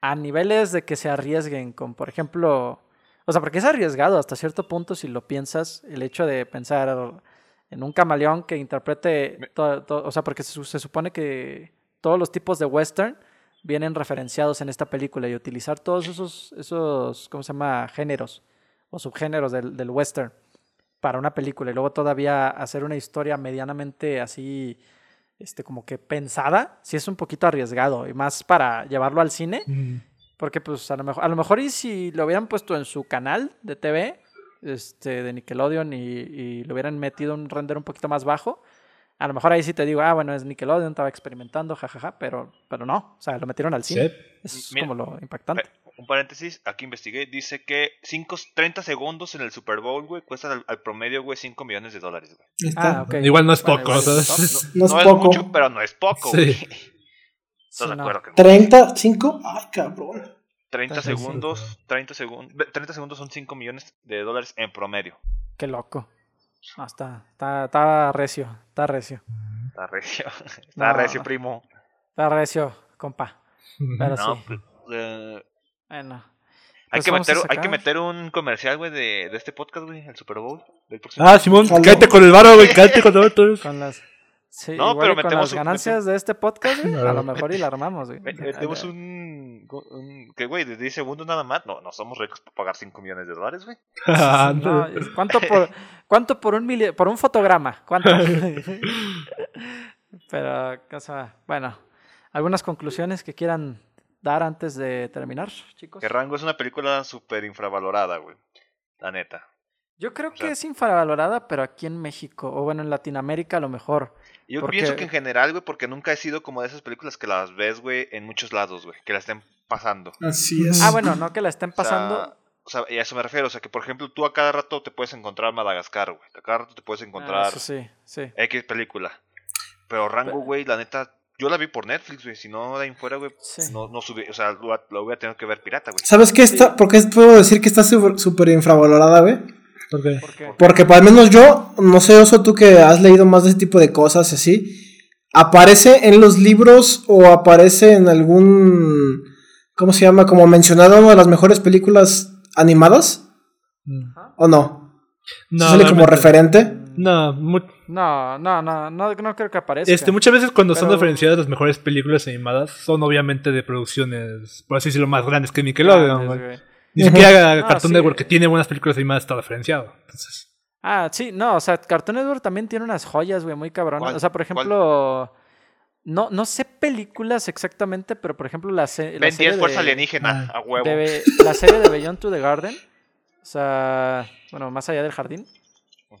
a niveles de que se arriesguen con, por ejemplo, o sea, porque es arriesgado hasta cierto punto si lo piensas, el hecho de pensar en un camaleón que interprete, todo, todo- o sea, porque se supone que todos los tipos de western vienen referenciados en esta película y utilizar todos esos, esos ¿cómo se llama? Géneros o subgéneros del, del western para una película y luego todavía hacer una historia medianamente así, este, como que pensada, sí es un poquito arriesgado y más para llevarlo al cine, porque pues a lo mejor, a lo mejor y si lo hubieran puesto en su canal de TV, este, de Nickelodeon y, y le hubieran metido un render un poquito más bajo, a lo mejor ahí sí te digo, ah, bueno, es Nickelodeon, estaba experimentando, jajaja, pero, pero no, o sea, lo metieron al cine. Sí. Es Mira, como lo impactante. Eh, Un paréntesis, aquí investigué, dice que 5, 30 segundos en el Super Bowl, güey, cuesta al, al promedio, güey, 5 millones de dólares, güey. Ah, ok. Igual no es Bueno, poco, ¿sabes? No es no poco. es mucho, pero no es poco, Sí. güey. [LAUGHS] Sí, ¿Estás de no. acuerdo? Que no? 30, 5, ay, cabrón. 30 Sí, sí, segundos, 30 segundos, 30 segundos son 5 millones de dólares en promedio. Qué loco. No, está, está, está recio, está recio. Está recio, [LAUGHS] está No. recio, primo. Está recio, compa. Pero No, sí. pues, eh, Bueno. Hay Pues que, meter, hay que meter un comercial, güey, de, de este podcast, güey, el Super Bowl. Del próximo. Ah, Simón, cállate con el varo, güey, cállate con todo. todo. Con las. Sí, No, pero con metemos las un- ganancias de este podcast, güey, [LAUGHS] a lo mejor y la armamos, güey. [LAUGHS] Me- Metemos un, un- Que, güey, de 10 segundos nada más. No, no somos ricos para pagar 5 millones de dólares, güey. [LAUGHS] Ah, No, ¿Cuánto por, cuánto por un mili- por un fotograma? ¿Cuánto? Pero, cosa, bueno, algunas conclusiones que quieran dar antes de terminar, chicos. Que Rango es una película súper infravalorada, güey. La neta. Yo creo O sea- que es infravalorada, pero aquí en México, o bueno, en Latinoamérica a lo mejor. Yo Porque- pienso que en general, güey, porque nunca he sido como de esas películas que las ves, güey, en muchos lados, güey, que la estén pasando. Así es. Ah, bueno, no que la estén O sea, pasando. O sea, y a eso me refiero. O sea, que por ejemplo, tú a cada rato te puedes encontrar Madagascar, güey. A cada rato te puedes Ah, encontrar eso sí, sí. X película. Pero Rango, Pero- güey, la neta, yo la vi por Netflix, güey. Si no, de ahí fuera, güey, Sí. no, no subí. O sea, lo, lo hubiera tenido que ver pirata, güey. ¿Sabes qué está? ¿Por qué puedo decir que está súper súper infravalorada, güey? ¿Por qué? ¿Por qué? Porque pues, al menos yo, no sé, Oso, tú que has leído más de ese tipo de cosas y así, ¿aparece en los libros o aparece en algún, ¿cómo se llama? Como mencionado una de las mejores películas animadas? ¿O no? No, ¿Sale como referente? No, No, no, no, no, no creo que aparezca. este, muchas veces cuando son referenciadas las mejores películas animadas son obviamente de producciones, por así decirlo, más grandes que Nickelodeon. Ni siquiera Ah, Cartoon sí. Network, que tiene buenas películas animadas, está referenciado. Entonces, Ah, sí, no, o sea, Cartoon Network también tiene unas joyas, güey, muy cabronas. ¿Cuál? O sea, por ejemplo, no, no sé películas exactamente, pero por ejemplo la, se- la serie 10 Fuerza de, Alienígena, Ah. a huevo. de la serie de Beyond to the Garden, o sea, bueno, más allá del jardín,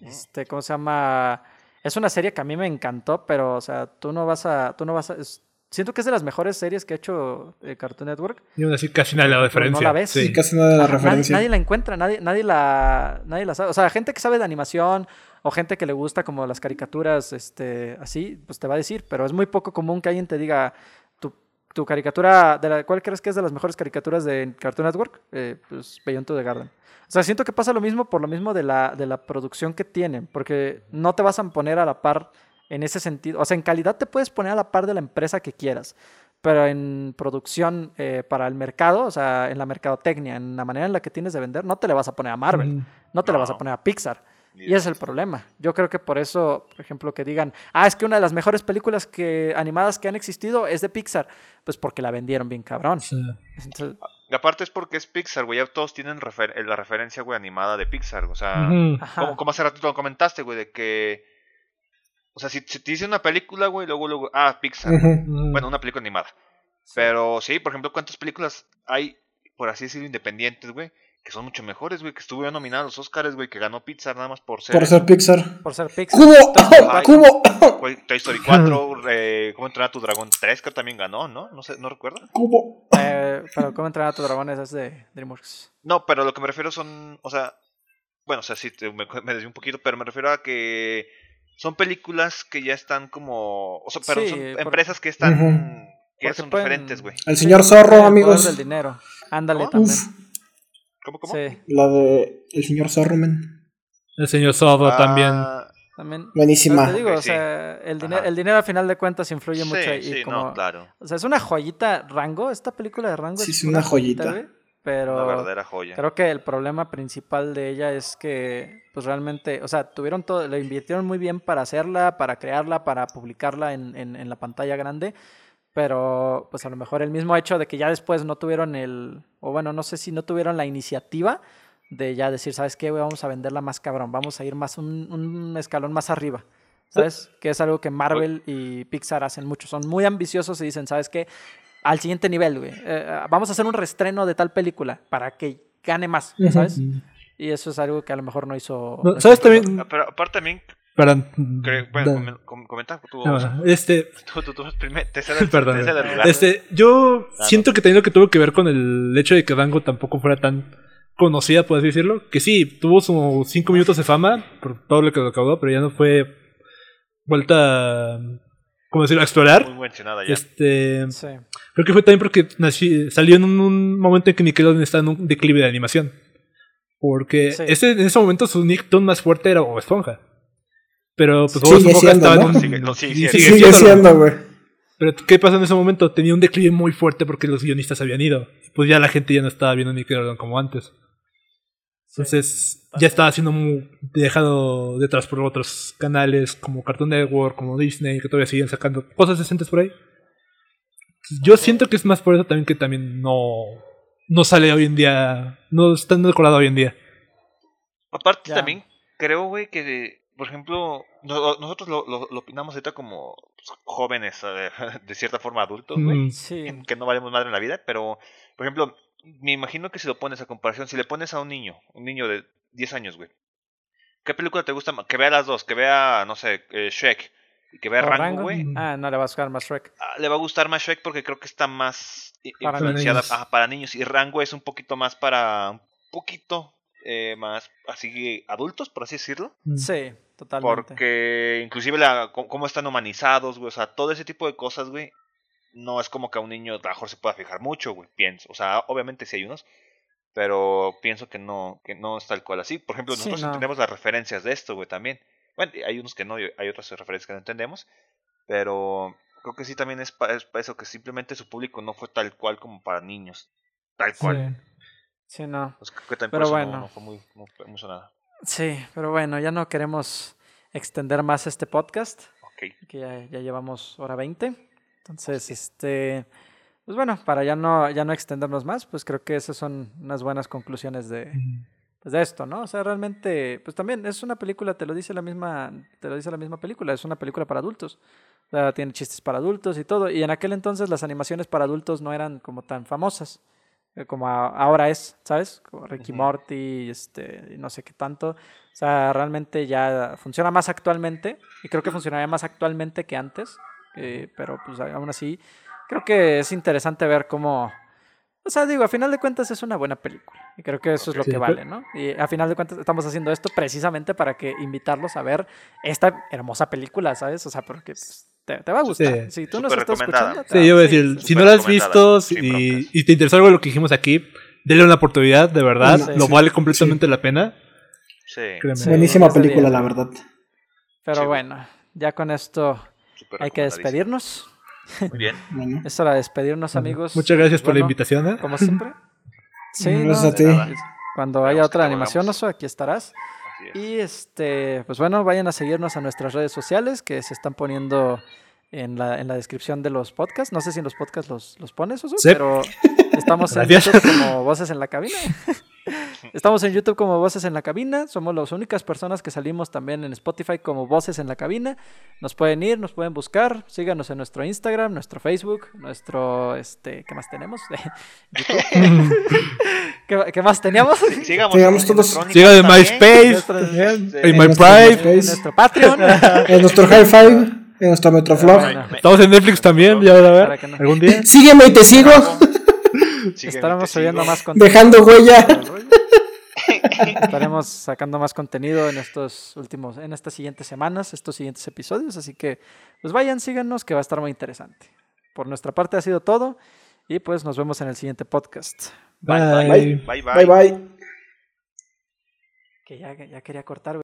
este, ¿cómo se llama? Es una serie que a mí me encantó, pero, o sea, tú no vas a, tú no vas a, es- siento que es de las mejores series que ha hecho eh, Cartoon Network. y aún así casi nadie la referencia. la ves. Sí. Sí, casi nada de la Ajá, nadie, referencia. nadie la encuentra, nadie, nadie, la, nadie la sabe. O sea, gente que sabe de animación o gente que le gusta como las caricaturas, este, así, pues te va a decir, pero es muy poco común que alguien te diga tu, tu caricatura, de la, ¿cuál crees que es de las mejores caricaturas de Cartoon Network? Eh, pues Beyond to the Garden. O sea, siento que pasa lo mismo por lo mismo de la, de la producción que tienen, porque no te vas a poner a la par en ese sentido. O sea, en calidad te puedes poner a la par de la empresa que quieras, pero en producción eh, para el mercado, o sea, en la mercadotecnia, en la manera en la que tienes de vender, no te le vas a poner a Marvel, Mm. no te le vas a No. poner a Pixar. Ni Y es el problema. Yo creo que por eso, por ejemplo, que digan, ah, es que una de las mejores películas que, animadas que han existido es de Pixar, pues porque la vendieron bien cabrón. Sí. Entonces, Y aparte es porque es Pixar, güey. Ya todos tienen refer- la referencia, güey, animada de Pixar. O sea, como, como hace rato lo comentaste, güey, de que. O sea, si, si te dicen una película, güey, luego, luego. Ah, Pixar. Bueno, una película animada. Pero sí, por ejemplo, ¿cuántas películas hay, por así decirlo, independientes, güey? Que son mucho mejores, güey. Que estuvieron nominados a los Oscars, güey. Que ganó Pixar nada más por ser. Por ser Pixar. por ser Pixar. ¡Cubo! ¡Cubo! [LAUGHS] Güey, Toy Story 4, eh, ¿Cómo entrenar a tu dragón 3? Creo también ganó, ¿no? No sé, no recuerdo. ¡Cubo! Eh, pero ¿cómo entrenar a tu dragón? Esa es de DreamWorks. No, pero lo que me refiero son, o sea, bueno, o sea, sí, te- me, me desvié un poquito, pero me refiero a que son películas que ya están como, o sea, pero Sí, son porque- empresas que están, Ujú. que ya son pueden- referentes, güey. El señor Sí, Zorro, el amigos. poder del dinero. Ándale ¿Cómo? también. Uf, ¿Cómo, cómo? Sí, la de El señor Zorro, men. El señor Sodo Ah, también. también. Buenísima. Te digo, o sí. sea, el, dinero, el dinero a final de cuentas influye sí, mucho ahí. sí, como, no, claro. O sea, es una joyita Rango, esta película de Rango. Sí, es es una joyita. güey, pero Una verdadera joya. creo que el problema principal de ella es que, pues realmente, o sea, tuvieron todo, le invirtieron muy bien para hacerla, para crearla, para publicarla en, en, en la pantalla grande, pero pues a lo mejor el mismo hecho de que ya después no tuvieron el, o bueno, no sé si no tuvieron la iniciativa de ya decir, ¿sabes qué? Vamos a venderla más cabrón, vamos a ir más un, un escalón más arriba. ¿Sabes? Que es algo que Marvel y Pixar hacen mucho. Son muy ambiciosos y dicen, ¿sabes qué? Al siguiente nivel, güey. Eh, vamos a hacer un restreno de tal película para que gane más. ¿sabes? Y eso es algo que a lo mejor no hizo. No, no ¿Sabes hizo- también? Ah, Pero aparte también, Perdón. creo- bueno, comen- com- comenta tú, No, o sea, este, tú, tú, tú, [LAUGHS] te Perdón. te el. Este, yo Ah, siento que también lo que tuvo que ver con el hecho de que Dango tampoco fuera tan conocida, por así decirlo. Que sí, tuvo sus cinco minutos de fama por todo lo que recaudó, pero ya no fue vuelta, ¿cómo decirlo?, a explorar. Muy mencionada ya. Este, Sí. creo que fue también porque nací- salió en un, un momento en que Nickelodeon estaba en un declive de animación. Porque Sí. ese, en ese momento su Nicktoon más fuerte era Bob Esponja. Pero pues Bob Esponja estaba ¿no? en un... Sigue- siendo, güey. Pero ¿qué pasó en ese momento? Tenía un declive muy fuerte porque los guionistas habían ido. pues ya la gente ya no estaba viendo Nickelodeon como antes. Entonces ya estaba siendo muy dejado detrás por otros canales como Cartoon Network, como Disney, que todavía siguen sacando cosas decentes por ahí. Yo siento que es más por eso también que también no, no sale hoy en día, no está decorado hoy en día. Aparte Ya. también creo, güey, que, por ejemplo, no- nosotros lo, lo- lo opinamos ahorita como pues, jóvenes, eh, [LAUGHS] de cierta forma adultos, güey. Mm, Sí. que no valemos madre en la vida, pero, por ejemplo, me imagino que si lo pones a comparación, si le pones a un niño, un niño de 10 años, güey, ¿qué película te gusta más? Que vea las dos, que vea, no sé, eh, Shrek y que vea ¿O Rango, Rango? güey. Ah, no le va a buscar más Shrek. ah, Le va a gustar más Shrek porque creo que está más Para influenciada niños. ajá, para niños y Rango es un poquito más para, un poquito eh, más así adultos, por así decirlo. mm. Sí, totalmente. Porque inclusive la, cómo cómo están humanizados, güey. O sea, todo ese tipo de cosas, güey. No es como que a un niño a lo mejor se pueda fijar mucho, güey. Pienso. O sea, obviamente sí hay unos. Pero pienso que no, que no es tal cual así. Por ejemplo, Sí, nosotros no. entendemos las referencias de esto, güey, también. Bueno, hay unos que no, hay otras referencias que no entendemos. Pero creo que sí también es para eso, que simplemente su público no fue tal cual como para niños. Tal cual. Sí. Sí, no. Pues creo que también Pero no- bueno. no, fue muy, sonada. Sí, pero bueno, ya no queremos extender más este podcast, Ok. que ya, ya llevamos hora 20. Entonces, este, pues bueno, para ya no, ya no extendernos más, pues creo que esas son unas buenas conclusiones de, pues de esto, ¿no? O sea, realmente, pues también es una película, te lo dice la misma, te lo dice la misma película, es una película para adultos. O sea, tiene chistes para adultos y todo. Y en aquel entonces las animaciones para adultos no eran como tan famosas eh, como a- ahora es, ¿sabes? Como Ricky Ujú. Morty, este, y no sé qué tanto. O sea, realmente ya funciona más actualmente y creo que funcionaría más actualmente que antes. Eh, pero pues aún así, creo que es interesante ver cómo... O sea, digo, a final de cuentas es una buena película. Y creo que eso es lo Sí, que pero- vale, ¿no? Y a final de cuentas estamos haciendo esto precisamente para que invitarlos a ver esta hermosa película, ¿sabes? O sea, porque pues, te, te va a gustar. Sí. Si tú nos estás escuchando... te Sí, yo voy a decir, sí, si no lo has visto y, y te interesó algo de lo que dijimos aquí, denle una oportunidad, de verdad, Sí, lo sí. vale completamente la pena. Sí. Buenísima película, la verdad. Pero Sí. bueno, ya con esto hay que despedirnos. Muy bien. [LAUGHS] Bueno, Es hora de despedirnos, amigos. Muchas gracias por la invitación. ¿eh? Como siempre. [LAUGHS] Sí, Gracias no, a ti. Cuando haya otra animación. Oso, aquí estarás. Es. Y este, pues bueno, vayan a seguirnos a nuestras redes sociales que se están poniendo en la, en la descripción de los podcasts. No sé si en los podcasts los, los pones, Oso, Sí. pero estamos en. YouTube como Voces en la Cabina. [LAUGHS] Estamos en YouTube como Voces en la Cabina. Somos las únicas personas que salimos también en Spotify como Voces en la Cabina. Nos pueden ir, nos pueden buscar. Síganos en nuestro Instagram, nuestro Facebook, nuestro, este, ¿qué más tenemos? [LAUGHS] YouTube. [LAUGHS] ¿Qué, qué más teníamos? Sigamos, Sigamos en todos. Crónicas Siga de también. MySpace, Nuestro- también, Sí. en En nuestro Patreon. En nuestro high five, en nuestro Metro Vlog. Bueno. Estamos en Netflix también, ya a ver, no- algún día. [LAUGHS] Sígueme y te [LAUGHS] sigo. Estaremos subiendo más contenido. Dejando huella. [LAUGHS] Estaremos sacando más contenido en estos últimos, en estas siguientes semanas, estos siguientes episodios. Así que, pues vayan, síganos, que va a estar muy interesante. Por nuestra parte ha sido todo. Y pues nos vemos en el siguiente podcast. Bye, Bye. bye, bye. Bye bye. Que ya, ya quería cortar, güey.